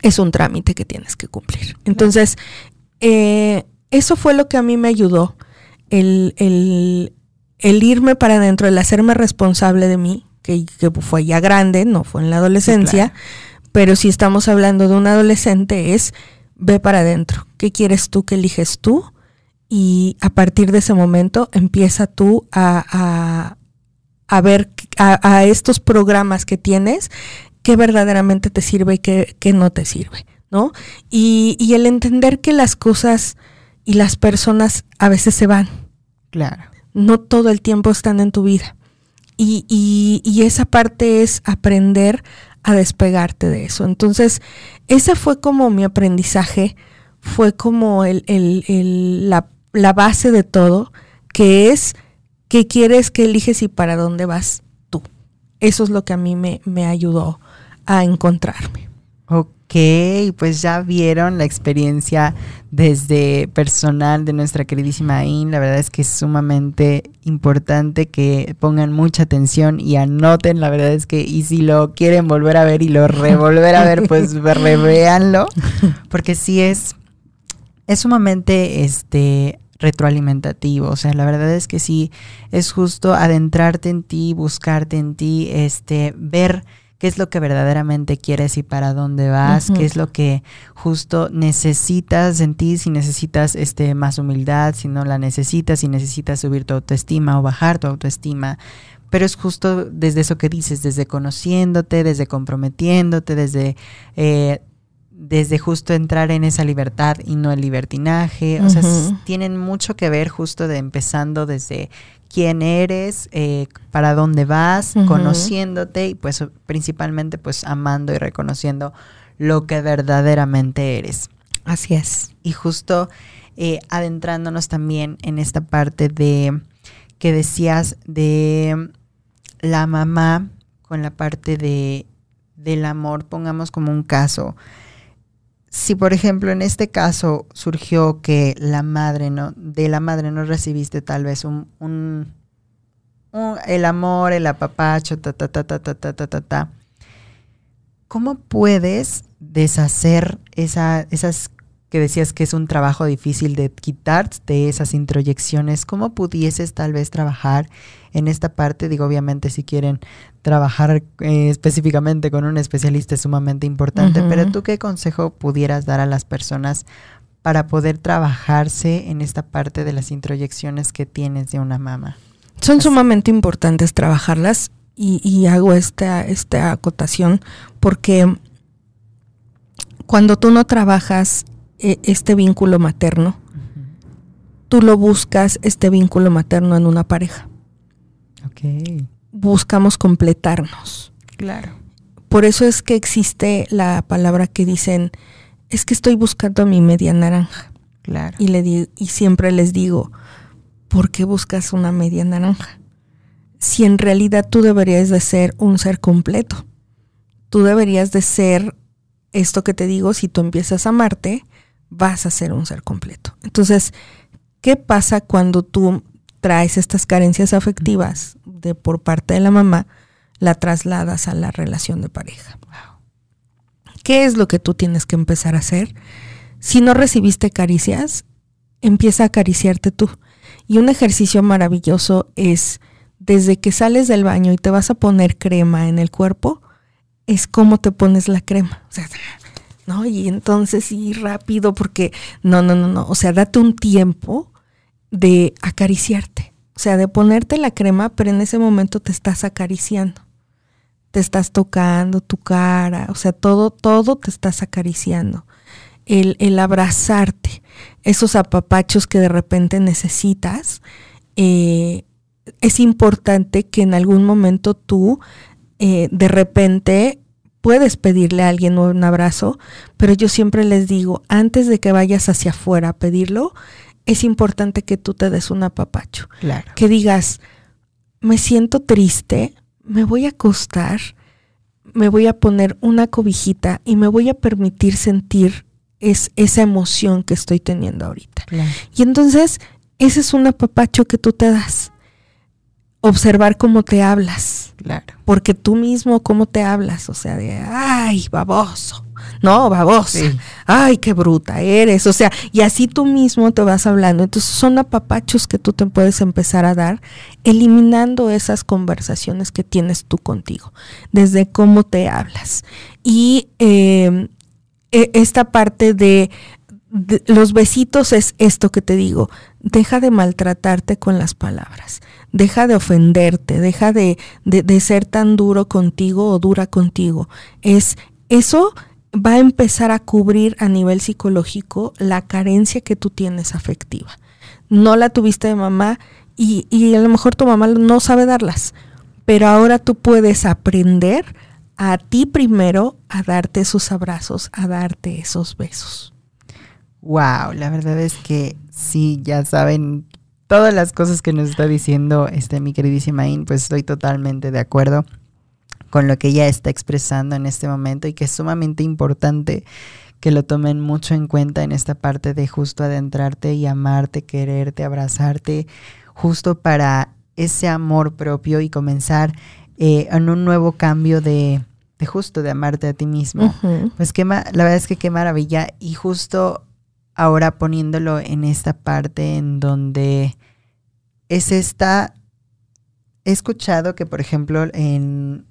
es un trámite que tienes que cumplir. Entonces, eh, eso fue lo que a mí me ayudó, el, el, el irme para adentro, el hacerme responsable de mí, que, fue ya grande, no fue en la adolescencia, pero si estamos hablando de un adolescente es, ve para adentro, ¿qué quieres tú, qué eliges tú? Y a partir de ese momento empieza tú a, a, ver a, a, estos programas que tienes qué verdaderamente te sirve y qué, no te sirve, ¿no? Y, y, el entender que las cosas y las personas a veces se van. Claro. No todo el tiempo están en tu vida. Y, y, y esa parte es aprender a despegarte de eso. Entonces, esa fue como mi aprendizaje, fue como el, el, el, la, la base de todo, que es qué quieres, qué eliges y para dónde vas tú. Eso es lo que a mí me, me ayudó a encontrarme. Ok, pues ya vieron la experiencia desde personal de nuestra queridísima Ain. La verdad es que es sumamente importante que pongan mucha atención y anoten. La verdad es que, y si lo quieren volver a ver y lo revolver a ver, pues revéanlo. Porque sí es, es sumamente este retroalimentativo. O sea, la verdad es que sí es justo adentrarte en ti, buscarte en ti, este, ver qué es lo que verdaderamente quieres y para dónde vas, qué es lo que justo necesitas en ti, si necesitas este más humildad, si no la necesitas, si necesitas subir tu autoestima o bajar tu autoestima. Pero es justo desde eso que dices, desde conociéndote, desde comprometiéndote, desde eh, desde justo entrar en esa libertad y no el libertinaje. O sea, tienen mucho que ver justo de empezando desde quién eres, eh, para dónde vas, conociéndote y pues principalmente pues amando y reconociendo lo que verdaderamente eres. Así es. Y justo eh, adentrándonos también en esta parte de que decías de la mamá con la parte de del amor, pongamos como un caso si por ejemplo en este caso surgió que la madre no, de la madre no recibiste tal vez un, un, el amor, el apapacho, ta ta ta ta ta ta ta ta ta. ¿Cómo puedes deshacer esa, esas que decías que es un trabajo difícil de quitarte esas introyecciones? ¿Cómo pudieses tal vez trabajar en esta parte? Digo, obviamente si quieren trabajar eh, específicamente con un especialista es sumamente importante, pero tú qué consejo pudieras dar a las personas para poder trabajarse en esta parte de las introyecciones que tienes de una mamá? Son sumamente importantes trabajarlas y, hago esta, esta acotación porque cuando tú no trabajas este vínculo materno, tú lo buscas, este vínculo materno en una pareja. Okay buscamos completarnos. Claro. Por eso es que existe la palabra que dicen, es que estoy buscando a mi media naranja. Claro. Y, le y siempre les digo, ¿por qué buscas una media naranja? Si en realidad tú deberías de ser un ser completo. Tú deberías de ser esto que te digo, si tú empiezas a amarte, vas a ser un ser completo. Entonces, ¿qué pasa cuando tú traes estas carencias afectivas de por parte de la mamá, la trasladas a la relación de pareja? ¿Qué es lo que tú tienes que empezar a hacer? Si no recibiste caricias, empieza a acariciarte tú. Y un ejercicio maravilloso es, desde que sales del baño y te vas a poner crema en el cuerpo, es cómo te pones la crema. O sea, ¿no? Y entonces sí, rápido, porque no, no, no, no. O sea, date un tiempo de acariciarte. O sea, de ponerte la crema, pero en ese momento te estás acariciando. Te estás tocando tu cara, o sea, todo, todo te estás acariciando. El, el abrazarte, esos apapachos que de repente necesitas, eh, es importante que en algún momento tú eh, de repente puedes pedirle a alguien un abrazo, pero yo siempre les digo, antes de que vayas hacia afuera a pedirlo, es importante que tú te des un apapacho. Claro. Que digas, me siento triste, me voy a acostar, me voy a poner una cobijita y me voy a permitir sentir es, esa emoción que estoy teniendo ahorita. Claro. Y entonces, ese es un apapacho que tú te das. Observar cómo te hablas. Claro. Porque tú mismo, cómo te hablas. O sea, de, ay, baboso. No, babosa. Sí. Ay, qué bruta eres. O sea, y así tú mismo te vas hablando. Entonces son apapachos que tú te puedes empezar a dar, eliminando esas conversaciones que tienes tú contigo, desde cómo te hablas. Y eh, e- esta parte de, los besitos es esto que te digo, deja de maltratarte con las palabras, deja de ofenderte, deja de, de, de ser tan duro contigo o dura contigo. Es eso va a empezar a cubrir a nivel psicológico la carencia que tú tienes afectiva. No la tuviste de mamá y, y a lo mejor tu mamá no sabe darlas, pero ahora tú puedes aprender a ti primero a darte esos abrazos, a darte esos besos. Wow, la verdad es que sí, ya saben todas las cosas que nos está diciendo este mi queridísima In, pues estoy totalmente de acuerdo con lo que ella está expresando en este momento y que es sumamente importante que lo tomen mucho en cuenta en esta parte de justo adentrarte y amarte, quererte, abrazarte, justo para ese amor propio y comenzar eh, en un nuevo cambio de, de justo de amarte a ti mismo. Pues qué la verdad es que qué maravilla. Y justo ahora poniéndolo en esta parte en donde es esta. He escuchado que, por ejemplo, en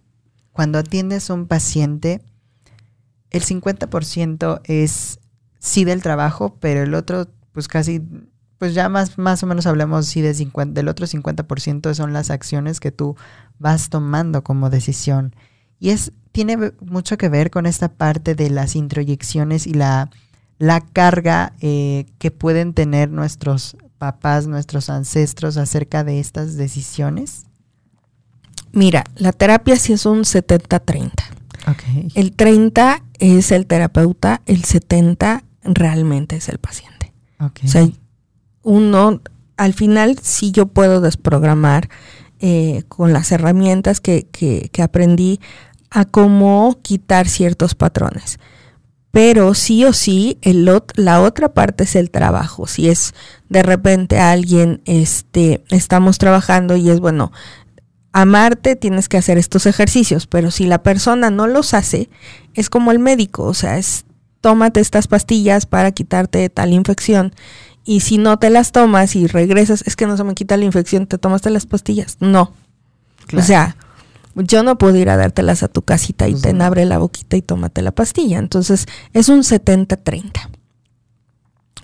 cuando atiendes a un paciente, el 50% es sí del trabajo, pero el otro, pues casi, pues ya más, más o menos hablamos sí de 50, del otro 50% son las acciones que tú vas tomando como decisión. Y es, tiene mucho que ver con esta parte de las introyecciones y la, la carga eh, que pueden tener nuestros papás, nuestros ancestros acerca de estas decisiones. Mira, la terapia sí es un 70-30. Ok. El 30 es el terapeuta, el 70 realmente es el paciente. ok. O sea, uno, al final sí yo puedo desprogramar eh, con las herramientas que, que- que aprendí a cómo quitar ciertos patrones. Pero sí o sí, el ot- la otra parte es el trabajo. Si es de repente alguien, este, estamos trabajando y es bueno, amarte tienes que hacer estos ejercicios, pero si la persona no los hace, es como el médico, o sea, es tómate estas pastillas para quitarte tal infección y si no te las tomas y regresas, es que no se me quita la infección, te tomaste las pastillas. No. Claro. O sea, yo no puedo ir a dártelas a tu casita y te abre la boquita y tómate la pastilla. Entonces, es un 70-30.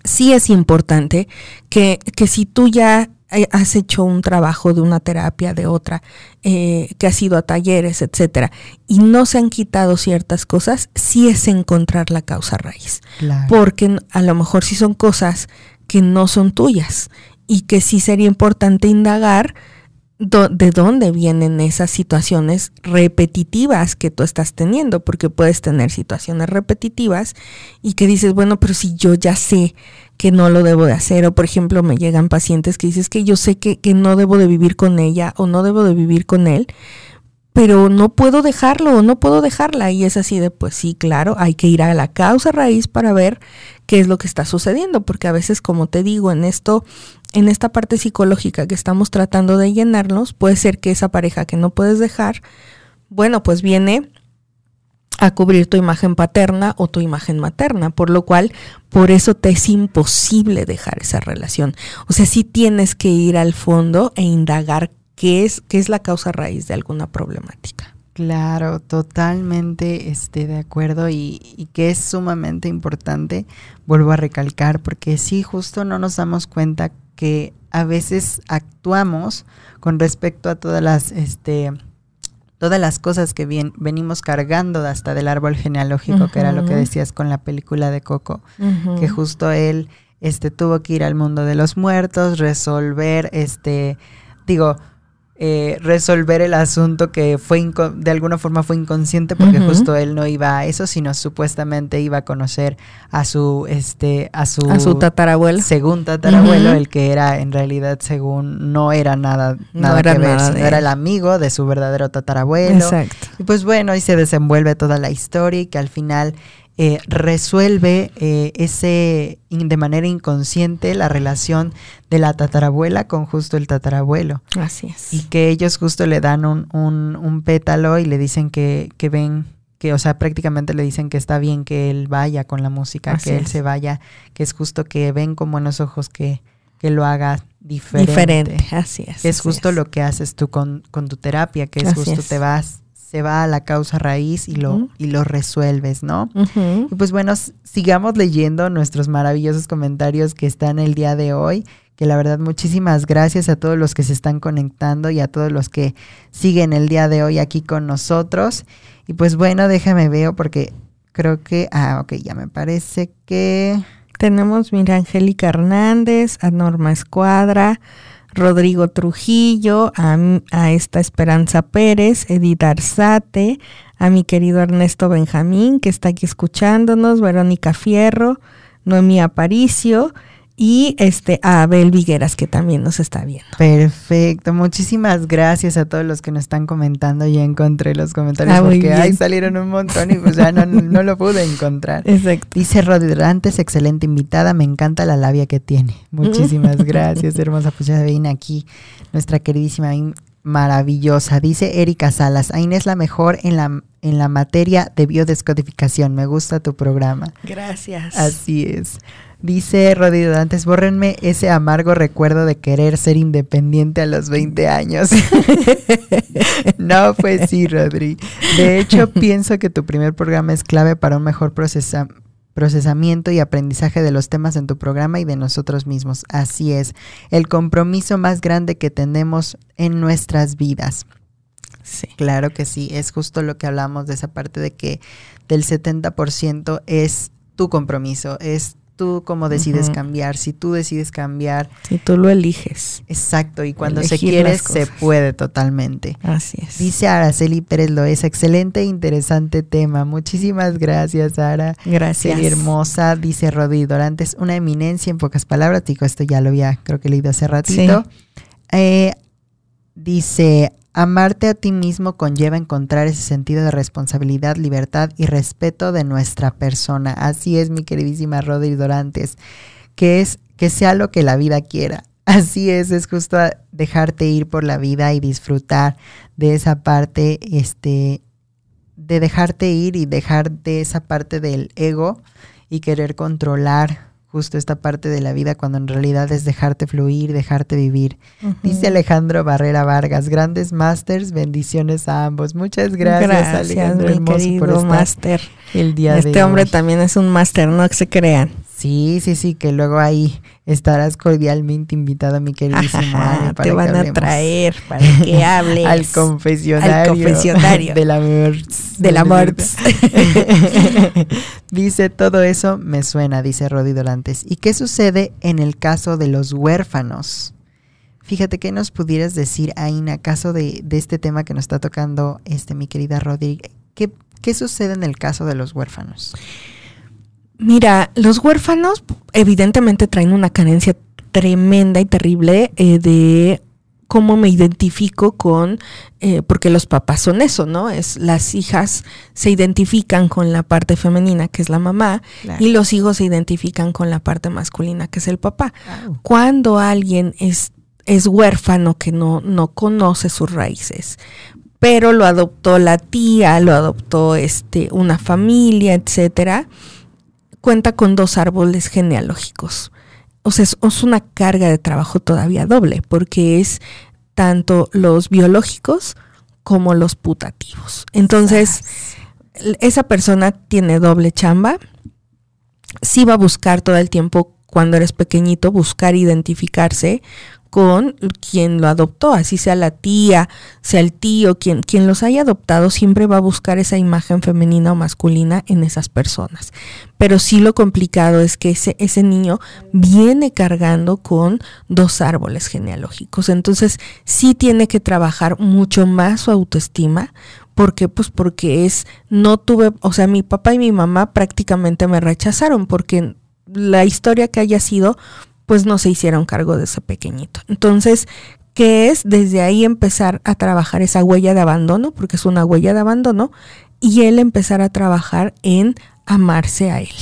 Sí es importante que, que si tú ya eh, has hecho un trabajo de una terapia, de otra, eh, que has ido a talleres, etcétera, y no se han quitado ciertas cosas, sí es encontrar la causa raíz Claro. porque a lo mejor sí son cosas que no son tuyas y que sí sería importante indagar de dónde vienen esas situaciones repetitivas que tú estás teniendo, porque puedes tener situaciones repetitivas y que dices, bueno, pero si yo ya sé que no lo debo de hacer, o por ejemplo me llegan pacientes que dices que yo sé que, que no debo de vivir con ella o no debo de vivir con él, pero no puedo dejarlo, no puedo dejarla. Y es así de, pues sí, claro, hay que ir a la causa raíz para ver qué es lo que está sucediendo, porque a veces, como te digo, en esto, en esta parte psicológica que estamos tratando de llenarnos, puede ser que esa pareja que no puedes dejar, bueno, pues viene a cubrir tu imagen paterna o tu imagen materna, por lo cual por eso te es imposible dejar esa relación. O sea, sí tienes que ir al fondo e indagar qué es, qué es la causa raíz de alguna problemática. Claro, totalmente este, de acuerdo y, y, que es sumamente importante, vuelvo a recalcar, porque sí, justo no nos damos cuenta que a veces actuamos con respecto a todas las, este, todas las cosas que bien, venimos cargando hasta del árbol genealógico, que era lo que decías con la película de Coco, que justo él este, tuvo que ir al mundo de los muertos, resolver, este, digo, eh, resolver el asunto que fue de alguna forma fue inconsciente porque justo él no iba a eso sino supuestamente iba a conocer a su este a su a su tatarabuelo. según tatarabuelo el que era en realidad según no era nada nada que ver sino era el amigo de su verdadero tatarabuelo. Exacto. y pues bueno ahí se desenvuelve toda la historia y que al final eh, resuelve eh, ese de manera inconsciente la relación de la tatarabuela con justo el tatarabuelo. Así es. Y que ellos justo le dan un, un, un pétalo y le dicen que, que, ven, que, o sea, prácticamente le dicen que está bien que él vaya con la música, Así que él es. se vaya, que es justo que ven con buenos ojos que, que lo haga diferente. Diferente, así es. Que es justo es. lo que haces tú con, con tu terapia, que es Así justo es. te vas, se va a la causa raíz y lo, y lo resuelves, ¿no? Y pues bueno, sigamos leyendo nuestros maravillosos comentarios que están el día de hoy. Que la verdad, muchísimas gracias a todos los que se están conectando y a todos los que siguen el día de hoy aquí con nosotros. Y pues bueno, déjame veo porque creo que. Ah, ok, ya me parece que. Tenemos, mira, Angélica Hernández, a Norma Escuadra, Rodrigo Trujillo, a, a esta Esperanza Pérez, Edith Arzate, a mi querido Ernesto Benjamín, que está aquí escuchándonos, Verónica Fierro, Noemí Aparicio y este a Abel Vigueras, que también nos está viendo. Perfecto, muchísimas gracias a todos los que nos están comentando. Ya encontré los comentarios Ah, porque ahí salieron un montón y pues ya no, no lo pude encontrar. Exacto. Dice Rodríguez, excelente invitada, me encanta la labia que tiene. Muchísimas gracias, hermosa. Pues ya ven aquí nuestra queridísima maravillosa. Dice Erika Salas, Aine es la mejor en la, en la materia de biodescodificación. Me gusta tu programa. Gracias. Así es. Dice Rodrigo Dantes, bórrenme ese amargo recuerdo de querer ser independiente a los 20 años. no, pues sí, Rodri. De hecho, pienso que tu primer programa es clave para un mejor procesa- procesamiento y aprendizaje de los temas en tu programa y de nosotros mismos. Así es, el compromiso más grande que tenemos en nuestras vidas. Sí. Claro que sí, es justo lo que hablamos de esa parte de que del 70% es tu compromiso, es tú cómo decides cambiar. Si tú decides cambiar, Si tú lo eliges. exacto, y cuando se quiere, se puede totalmente. Así es. Dice Araceli Pérez Loesa, excelente e interesante tema. Muchísimas gracias, Sara. Gracias. Sería hermosa, dice Rodi Dorantes, una eminencia en pocas palabras. Digo, esto ya lo había, creo que leído hace ratito. Eh, dice, amarte a ti mismo conlleva encontrar ese sentido de responsabilidad, libertad y respeto de nuestra persona. Así es, mi queridísima Rodi Dorantes, que es que sea lo que la vida quiera. Así es, es justo dejarte ir por la vida y disfrutar de esa parte, este, de dejarte ir y dejar de esa parte del ego y querer controlar justo esta parte de la vida cuando en realidad es dejarte fluir, dejarte vivir. Dice Alejandro Barrera Vargas, grandes masters, bendiciones a ambos. Muchas gracias, Alejandro mi hermoso por estar máster. el día de Este hombre hoy. también es un máster, no que se crean. Sí, sí, sí, que luego ahí estarás cordialmente invitado, mi queridísimo Ajá, te van a traer para que hables. al confesionario, Al confesionario. del amor. Del amor. dice, todo eso me suena, dice Rodi Dorantes. ¿Y qué sucede en el caso de los huérfanos? Fíjate, ¿qué nos pudieras decir, Aina, caso de, de este tema que nos está tocando este, mi querida Rodi? ¿Qué, ¿Qué sucede en el caso de los huérfanos? Mira, los huérfanos evidentemente traen una carencia tremenda y terrible eh, de cómo me identifico con, eh, porque los papás son eso, ¿no? Es las hijas se identifican con la parte femenina, que es la mamá, y los hijos se identifican con la parte masculina, que es el papá. Cuando alguien es, es huérfano, que no, no conoce sus raíces, pero lo adoptó la tía, lo adoptó este, una familia, etcétera, cuenta con dos árboles genealógicos. O sea, es, una carga de trabajo todavía doble, porque es tanto los biológicos como los putativos. Entonces, esa persona tiene doble chamba, sí va a buscar todo el tiempo cuando eres pequeñito, buscar identificarse con quien lo adoptó, así sea la tía, sea el tío, quien, quien los haya adoptado, siempre va a buscar esa imagen femenina o masculina en esas personas. Pero sí lo complicado es que ese, ese niño viene cargando con dos árboles genealógicos. Entonces sí tiene que trabajar mucho más su autoestima, ¿Por qué? Pues porque es, no tuve, o sea, mi papá y mi mamá prácticamente me rechazaron porque la historia que haya sido, pues no se hicieron cargo de ese pequeñito. Entonces, ¿qué es desde ahí empezar a trabajar esa huella de abandono? Porque es una huella de abandono, y él empezar a trabajar en amarse a él.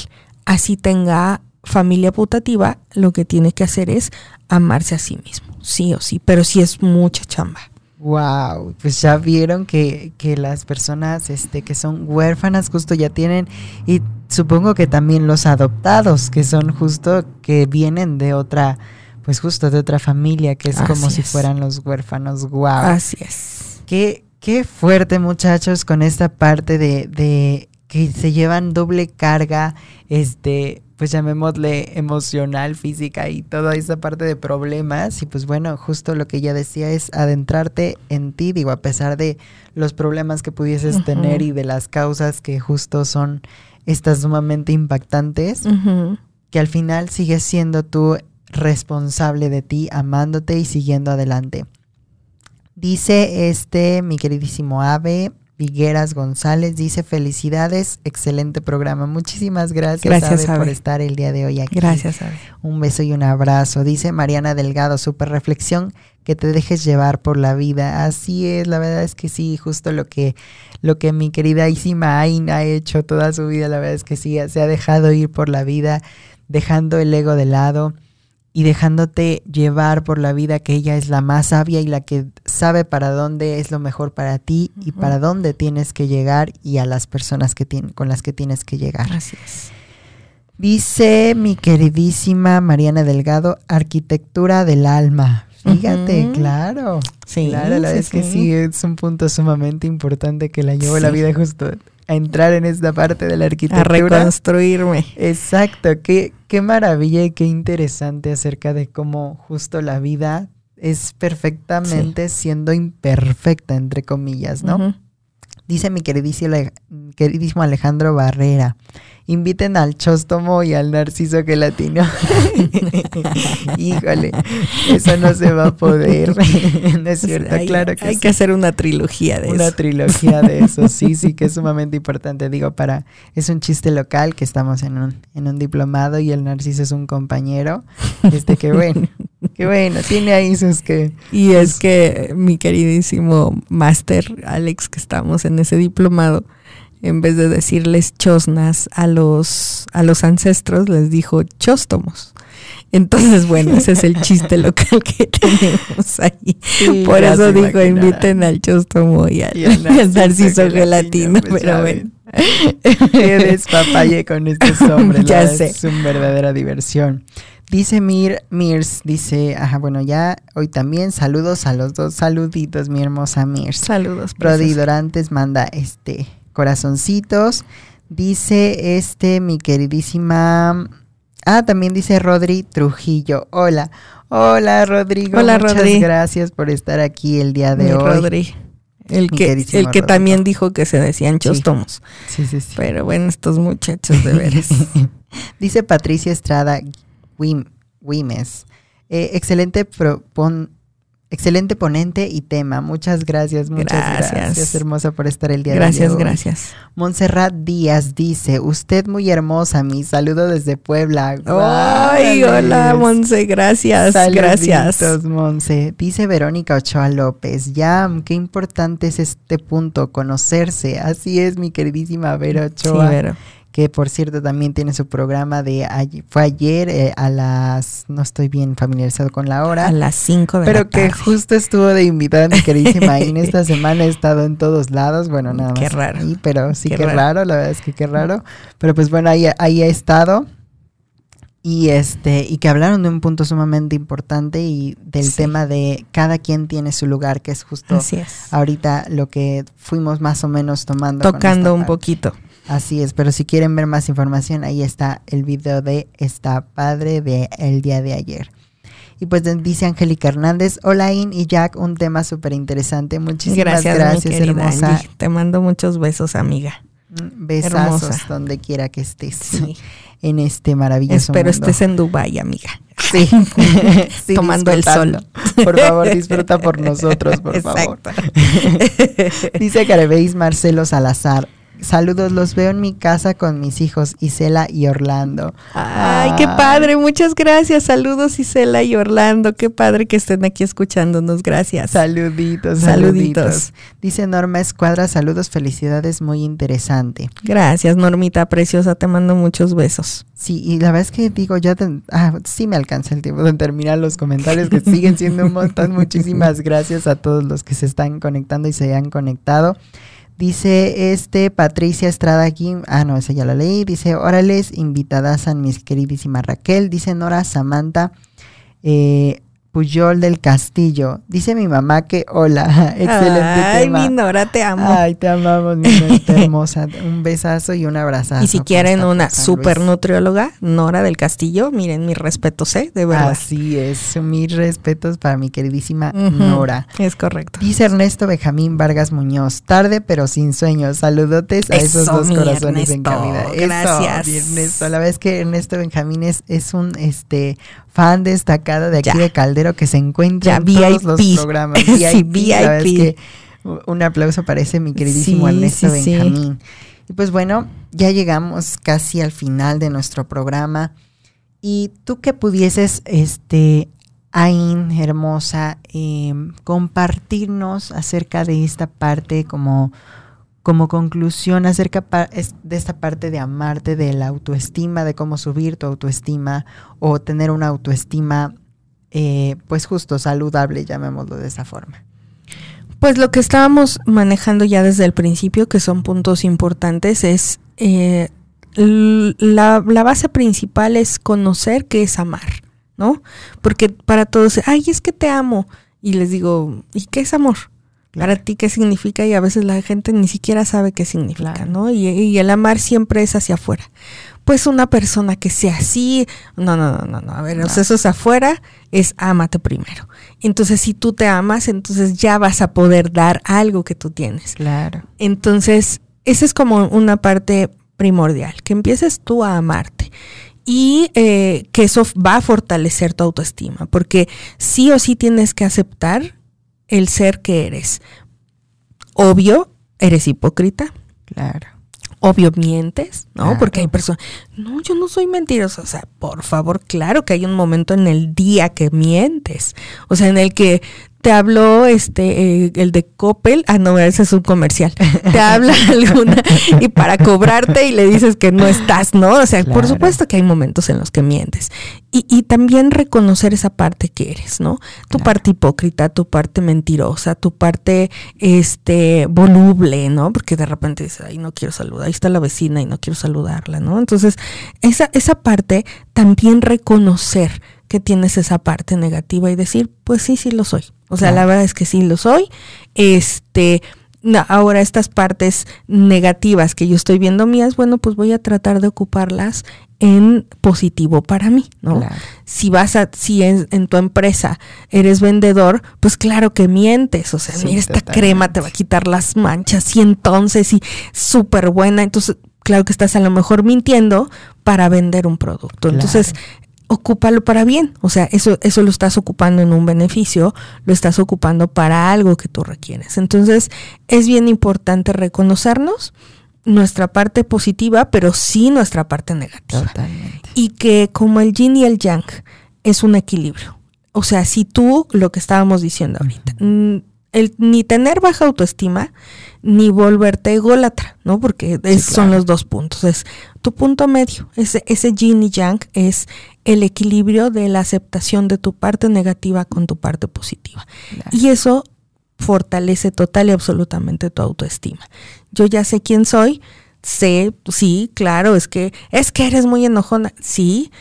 Así tenga familia putativa, lo que tiene que hacer es amarse a sí mismo, sí o sí, pero sí es mucha chamba. Wow, pues ya vieron que, que, las personas este, que son huérfanas justo ya tienen, y supongo que también los adoptados, que son justo que vienen de otra, pues justo de otra familia, que es como si fueran los huérfanos. Wow. Así es. Qué, qué fuerte muchachos con esta parte de, de que se llevan doble carga, este, pues llamémosle emocional, física y toda esa parte de problemas. Y pues bueno, justo lo que ella decía es adentrarte en ti, digo, a pesar de los problemas que pudieses tener y de las causas que justo son estas sumamente impactantes, que al final sigues siendo tú responsable de ti, amándote y siguiendo adelante. Dice este, mi queridísimo Ave, Vigueras González dice felicidades, excelente programa. Muchísimas gracias, gracias por estar el día de hoy aquí. Gracias, Un beso y un abrazo. Dice Mariana Delgado, super reflexión, que te dejes llevar por la vida. Así es, la verdad es que sí, justo lo que, lo que mi querida Isima Ain ha hecho toda su vida, la verdad es que sí, se ha dejado ir por la vida, dejando el ego de lado y dejándote llevar por la vida que ella es la más sabia y la que sabe para dónde es lo mejor para ti y para dónde tienes que llegar y a las personas que con las que tienes que llegar. Así es. Dice mi queridísima Mariana Delgado, arquitectura del alma. Fíjate, claro. Sí, claro, la verdad es que sí, es un punto sumamente importante que la llevo la vida justo a entrar en esta parte de la arquitectura. A reconstruirme. Exacto, qué, qué maravilla y qué interesante acerca de cómo justo la vida es perfectamente siendo imperfecta, entre comillas, ¿no? Dice mi queridísimo, queridísimo Alejandro Barrera, inviten al Chóstomo y al Narciso Gelatino. Híjole, eso no se va a poder. no es cierto, claro que Hay que hacer una trilogía de eso. Una trilogía de eso, sí, sí, que es sumamente importante. Digo, para, es un chiste local que estamos en un, en un diplomado y el Narciso es un compañero. Este, que bueno, que bueno, tiene ahí sus que. Y es que mi queridísimo máster, Alex, que estamos en ese diplomado, en vez de decirles chosnas a los, a los ancestros, les dijo chóstomos. Entonces, bueno, ese es el chiste local que tenemos ahí. Por eso dijo, inviten al chóstomo y al, narciso, gelatino, pero bueno. Qué despapalle con estos hombres. ya sé. Es una verdadera diversión. Dice Mir, Mirs, dice, ajá, bueno, ya hoy también saludos a los dos, saluditos, mi hermosa Mirs. Saludos. Brody Dorantes manda este corazoncitos. Dice este, mi queridísima. Ah, también dice Rodri Trujillo. Hola. Hola, Rodrigo. Hola, Muchas gracias por estar aquí el día de hoy. Rodri. El que, el que también dijo que se decían chostomos. Sí, sí, sí. Pero bueno, estos muchachos de veras. dice Patricia Estrada Wimes. Eh, excelente propon, Excelente ponente y tema. Muchas gracias, muchas gracias. gracias hermosa, por estar el día gracias, de hoy. Gracias, gracias. Montserrat Díaz dice, usted muy hermosa, mi saludo desde Puebla. Ay, hola, Monse, gracias, Saluditos, gracias. Monse. Dice Verónica Ochoa López, ya, qué importante es este punto, conocerse. Así es, mi queridísima Vero Ochoa. Sí, Vero que por cierto también tiene su programa de fue ayer eh, a las no estoy bien familiarizado con la hora a las 5 de pero la tarde. que justo estuvo de invitada mi queridísima en esta semana he estado en todos lados bueno nada más qué raro pero sí qué, raro. la verdad es que qué raro pero pues bueno ahí ahí he estado y este y que hablaron de un punto sumamente importante y del sí. tema de cada quien tiene su lugar que es justo es. ahorita lo que fuimos más o menos tomando tocando un poquito Así es, pero si quieren ver más información, ahí está el video de Está Padre de el día de ayer. Y pues dice Angélica Hernández, hola In y Jack, un tema súper interesante. Muchísimas gracias, gracias hermosa. Angie. Te mando muchos besos, amiga. Mm, besazos hermosa. donde quiera que estés sí. en este maravilloso Espero mundo. estés en Dubai, amiga. Sí, sí tomando el sol. Por favor, disfruta por nosotros, por Exacto. favor. Dice Carebeis Marcelo Salazar, Saludos, los veo en mi casa con mis hijos Isela y Orlando. Ay, qué padre, muchas gracias. Saludos Isela y Orlando, qué padre que estén aquí escuchándonos, gracias. Saluditos, saluditos. saluditos. Dice Norma Escuadra, saludos, felicidades, muy interesante. Gracias, Normita preciosa, te mando muchos besos. Sí, y la verdad es que digo, ya te, ah, sí me alcanza el tiempo de terminar los comentarios que siguen siendo un montón. Muchísimas gracias a todos los que se están conectando y se han conectado. Dice este Patricia Estrada aquí, ah no, esa ya la leí, dice, órales, invitadas a mis queridísima Raquel, dice Nora Samantha, eh, Puyol del Castillo. Dice mi mamá que hola. Excelente Ay, tema. mi Nora, te amo. Ay, te amamos, mi Nora hermosa. Un besazo y un abrazazo. Y si quieren una super nutrióloga, Nora del Castillo, miren, mis respetos, ¿eh? De verdad. Así es, mis respetos para mi queridísima uh -huh, Nora. Es correcto. Dice Ernesto Benjamín Vargas Muñoz, tarde pero sin sueño. Saludotes a Eso, esos dos corazones Ernesto. en cabida. Gracias. Eso, Ernesto. La verdad es que Ernesto Benjamín es, es un este fan destacado de aquí Ya. de Caldero que se encuentra Ya, en todos los VIP. programas. Sí, verdad es VIP. un aplauso para ese mi queridísimo Sí, Ernesto sí, sí. Benjamín. Y pues bueno, ya llegamos casi al final de nuestro programa. Y tú que pudieses, este, Ain, hermosa, eh, compartirnos acerca de esta parte como, como conclusión acerca de esta parte de amarte, de la autoestima, de cómo subir tu autoestima o tener una autoestima, eh, pues justo saludable, llamémoslo de esa forma. Pues lo que estábamos manejando ya desde el principio, que son puntos importantes, es eh, la, la base principal es conocer qué es amar, ¿no? Porque para todos, ay, es que te amo. Y les digo, ¿y qué es amor? Para ti, ¿qué significa? Y a veces la gente ni siquiera sabe qué significa, Claro. ¿no? Y, y el amar siempre es hacia afuera. Pues una persona que sea así, no, no, no, no, no. A ver, No. o sea, eso es afuera, es ámate primero. Entonces, si tú te amas, entonces ya vas a poder dar algo que tú tienes. Claro. Entonces, esa es como una parte primordial, que empieces tú a amarte y eh, que eso va a fortalecer tu autoestima, porque sí o sí tienes que aceptar el ser que eres. Obvio, eres hipócrita, Claro. obvio mientes, ¿no? Claro. Porque hay personas, no, yo no soy mentirosa, o sea, por favor, claro que hay un momento en el día que mientes, o sea, en el que te habló este eh, el de Coppel, ah no, ese es un comercial. Te habla alguna y para cobrarte y le dices que no estás, ¿no? O sea, por supuesto que hay momentos en los que mientes. Y, y también reconocer esa parte que eres, ¿no? Tu Claro. parte hipócrita, tu parte mentirosa, tu parte este voluble, ¿no? Porque de repente dices, ay, no quiero saludar, ahí está la vecina y no quiero saludarla, ¿no? Entonces, esa, esa parte también reconocer que tienes esa parte negativa y decir, pues sí, sí lo soy. O sea, Claro. la verdad es que sí lo soy. Este, no, ahora estas partes negativas que yo estoy viendo mías, bueno, pues voy a tratar de ocuparlas en positivo para mí, ¿no? Claro. Si vas a, si en, en tu empresa eres vendedor, pues claro que mientes, o sea, Sí, mira, esta totalmente. crema te va a quitar las manchas y entonces, y súper buena, entonces, claro que estás a lo mejor mintiendo para vender un producto. Claro. Entonces, ocúpalo para bien. O sea, eso, eso lo estás ocupando en un beneficio, lo estás ocupando para algo que tú requieres. Entonces, es bien importante reconocernos nuestra parte positiva, pero sí nuestra parte negativa. Totalmente. Y que como el yin y el yang es un equilibrio. O sea, si tú, lo que estábamos diciendo ahorita, el, ni tener baja autoestima, ni volverte ególatra, ¿no? Porque son los dos puntos. Es tu punto medio. Ese, ese yin y yang es el equilibrio de la aceptación de tu parte negativa con tu parte positiva. Y eso fortalece total y absolutamente tu autoestima. Yo ya sé quién soy, sé, sí, claro, es que es que eres muy enojona. Sí,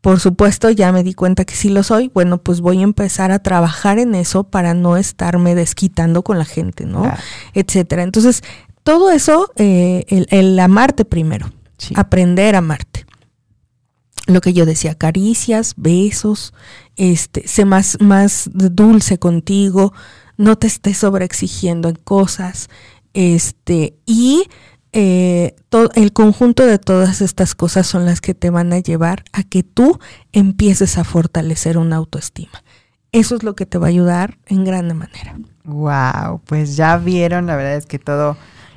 por supuesto, ya me di cuenta que sí lo soy. Bueno, pues voy a empezar a trabajar en eso para no estarme desquitando con la gente, ¿no? Etcétera. Entonces, todo eso, eh, el, amarte primero, aprender a amarte. Lo que yo decía, caricias, besos, este, sé más, más dulce contigo, no te estés sobreexigiendo en cosas, este, y eh, todo, el conjunto de todas estas cosas son las que te van a llevar a que tú empieces a fortalecer una autoestima. Eso es lo que te va a ayudar en grande manera. Wow, pues ya vieron, la verdad es que todo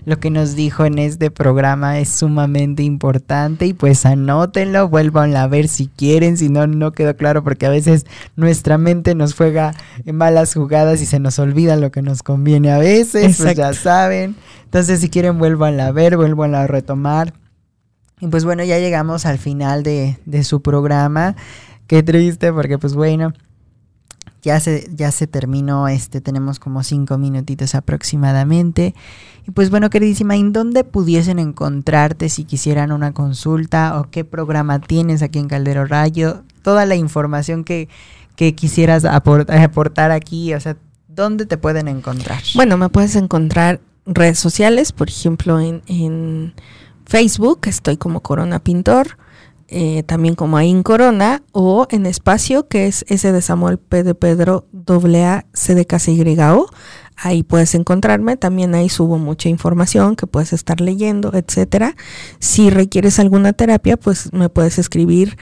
lo que nos dijo en este programa es sumamente importante y pues anótenlo, vuelvan a ver si quieren, si no, no quedó claro porque a veces nuestra mente nos juega en malas jugadas y se nos olvida lo que nos conviene a veces, pues ya saben. Entonces si quieren vuelvan a ver, vuelvan a retomar. Y pues bueno, ya llegamos al final de, de su programa. Qué triste porque pues bueno, ya se, ya se terminó, este, tenemos como cinco minutitos aproximadamente. Y pues bueno, queridísima, ¿en dónde pudiesen encontrarte si quisieran una consulta o qué programa tienes aquí en Caldero Rayo? Toda la información que, que quisieras aportar aquí, o sea, ¿dónde te pueden encontrar? Bueno, me puedes encontrar redes sociales, por ejemplo, en, en Facebook, estoy como Corona Pintor eh, también como ahí en Corona, o en Espacio, que es ese de Samuel P. de Pedro AA C de O. Ahí puedes encontrarme, también ahí subo mucha información que puedes estar leyendo, etcétera. Si requieres alguna terapia, pues me puedes escribir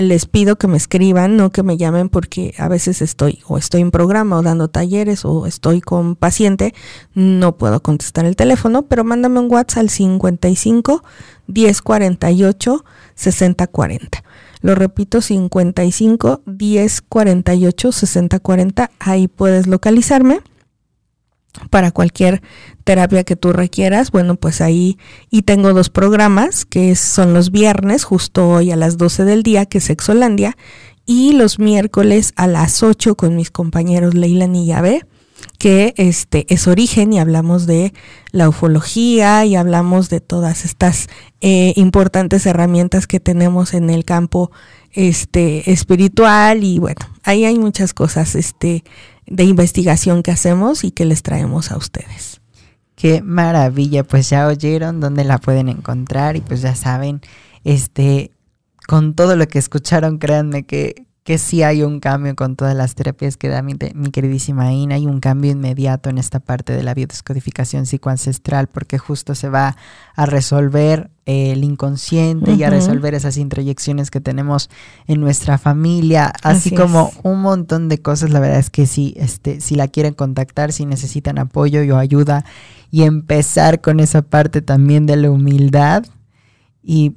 les pido que me escriban, no que me llamen porque a veces estoy o estoy en programa o dando talleres o estoy con paciente, no puedo contestar el teléfono, pero mándame un WhatsApp al 55 1048 6040. Lo repito, 55 1048 6040. Ahí puedes localizarme para cualquier terapia que tú requieras. Bueno, pues ahí y tengo dos programas que son los viernes, justo hoy a las 12 del día, que es Exolandia, y los miércoles a las 8 con mis compañeros Leila y Yahvé que este es origen y hablamos de la ufología y hablamos de todas estas eh, importantes herramientas que tenemos en el campo este espiritual y bueno ahí hay muchas cosas este de investigación que hacemos y que les traemos a ustedes. Qué maravilla pues ya oyeron dónde la pueden encontrar y pues ya saben este con todo lo que escucharon créanme que que sí hay un cambio con todas las terapias que da mi, queridísima Ina, hay un cambio inmediato en esta parte de la biodescodificación psicoancestral, porque justo se va a resolver el inconsciente y a resolver esas introyecciones que tenemos en nuestra familia, así, como un montón de cosas. La verdad es que sí, este, si la quieren contactar, si necesitan apoyo o ayuda, y empezar con esa parte también de la humildad. Y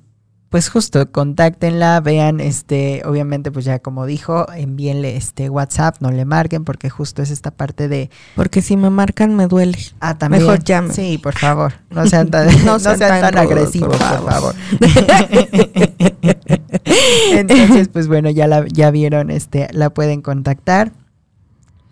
pues justo contáctenla, vean, este, obviamente, pues ya como dijo, envíenle este WhatsApp, no le marquen, porque justo es esta parte de. Porque si me marcan me duele. Ah, también. Mejor llamen. Sí, por favor. No sean tan, no sean tan, agresivos, por favor. Entonces, pues bueno, ya la, ya vieron, este, la pueden contactar.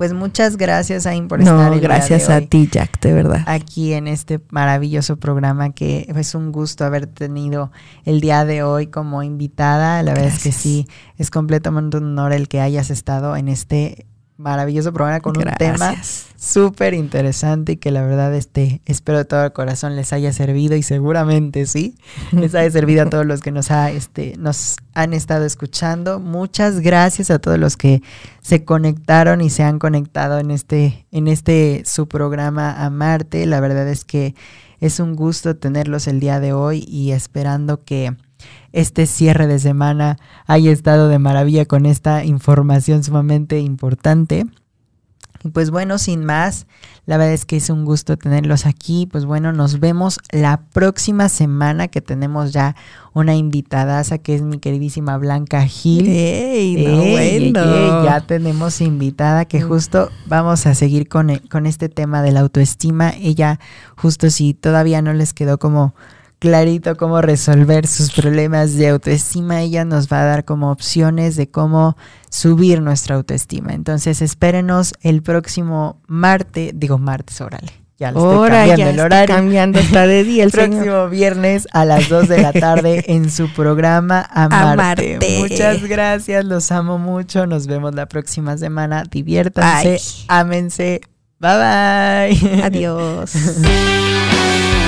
Pues muchas gracias, Ain, por estar. No, gracias a ti, Jack, de verdad. Aquí en este maravilloso programa que es un gusto haber tenido el día de hoy como invitada. La verdad es que sí, es completamente un honor el que hayas estado en este maravilloso programa con un tema súper interesante y que la verdad este, espero de todo el corazón les haya servido y seguramente sí, les haya servido a todos los que nos, ha, este, nos han estado escuchando. Muchas gracias a todos los que se conectaron y se han conectado en este, en este su programa a Marte. La verdad es que es un gusto tenerlos el día de hoy y esperando que este cierre de semana haya estado de maravilla con esta información sumamente importante. Y pues bueno, sin más, la verdad es que es un gusto tenerlos aquí. Pues bueno, nos vemos la próxima semana que tenemos ya una invitadaza que es mi queridísima Blanca Gil. Ey, bueno. ya tenemos invitada que justo vamos a seguir con, con este tema de la autoestima. Ella, justo si todavía no les quedó como clarito cómo resolver sus problemas de autoestima, ella nos va a dar como opciones de cómo subir nuestra autoestima. Entonces, espérenos el próximo martes, digo martes, órale. Ya lo estoy cambiando el horario. cambiando está de día el, próximo viernes a las 2 de la tarde en su programa Amarte. Muchas gracias, los amo mucho. Nos vemos la próxima semana. Diviértanse, ámense. Bye bye. Adiós.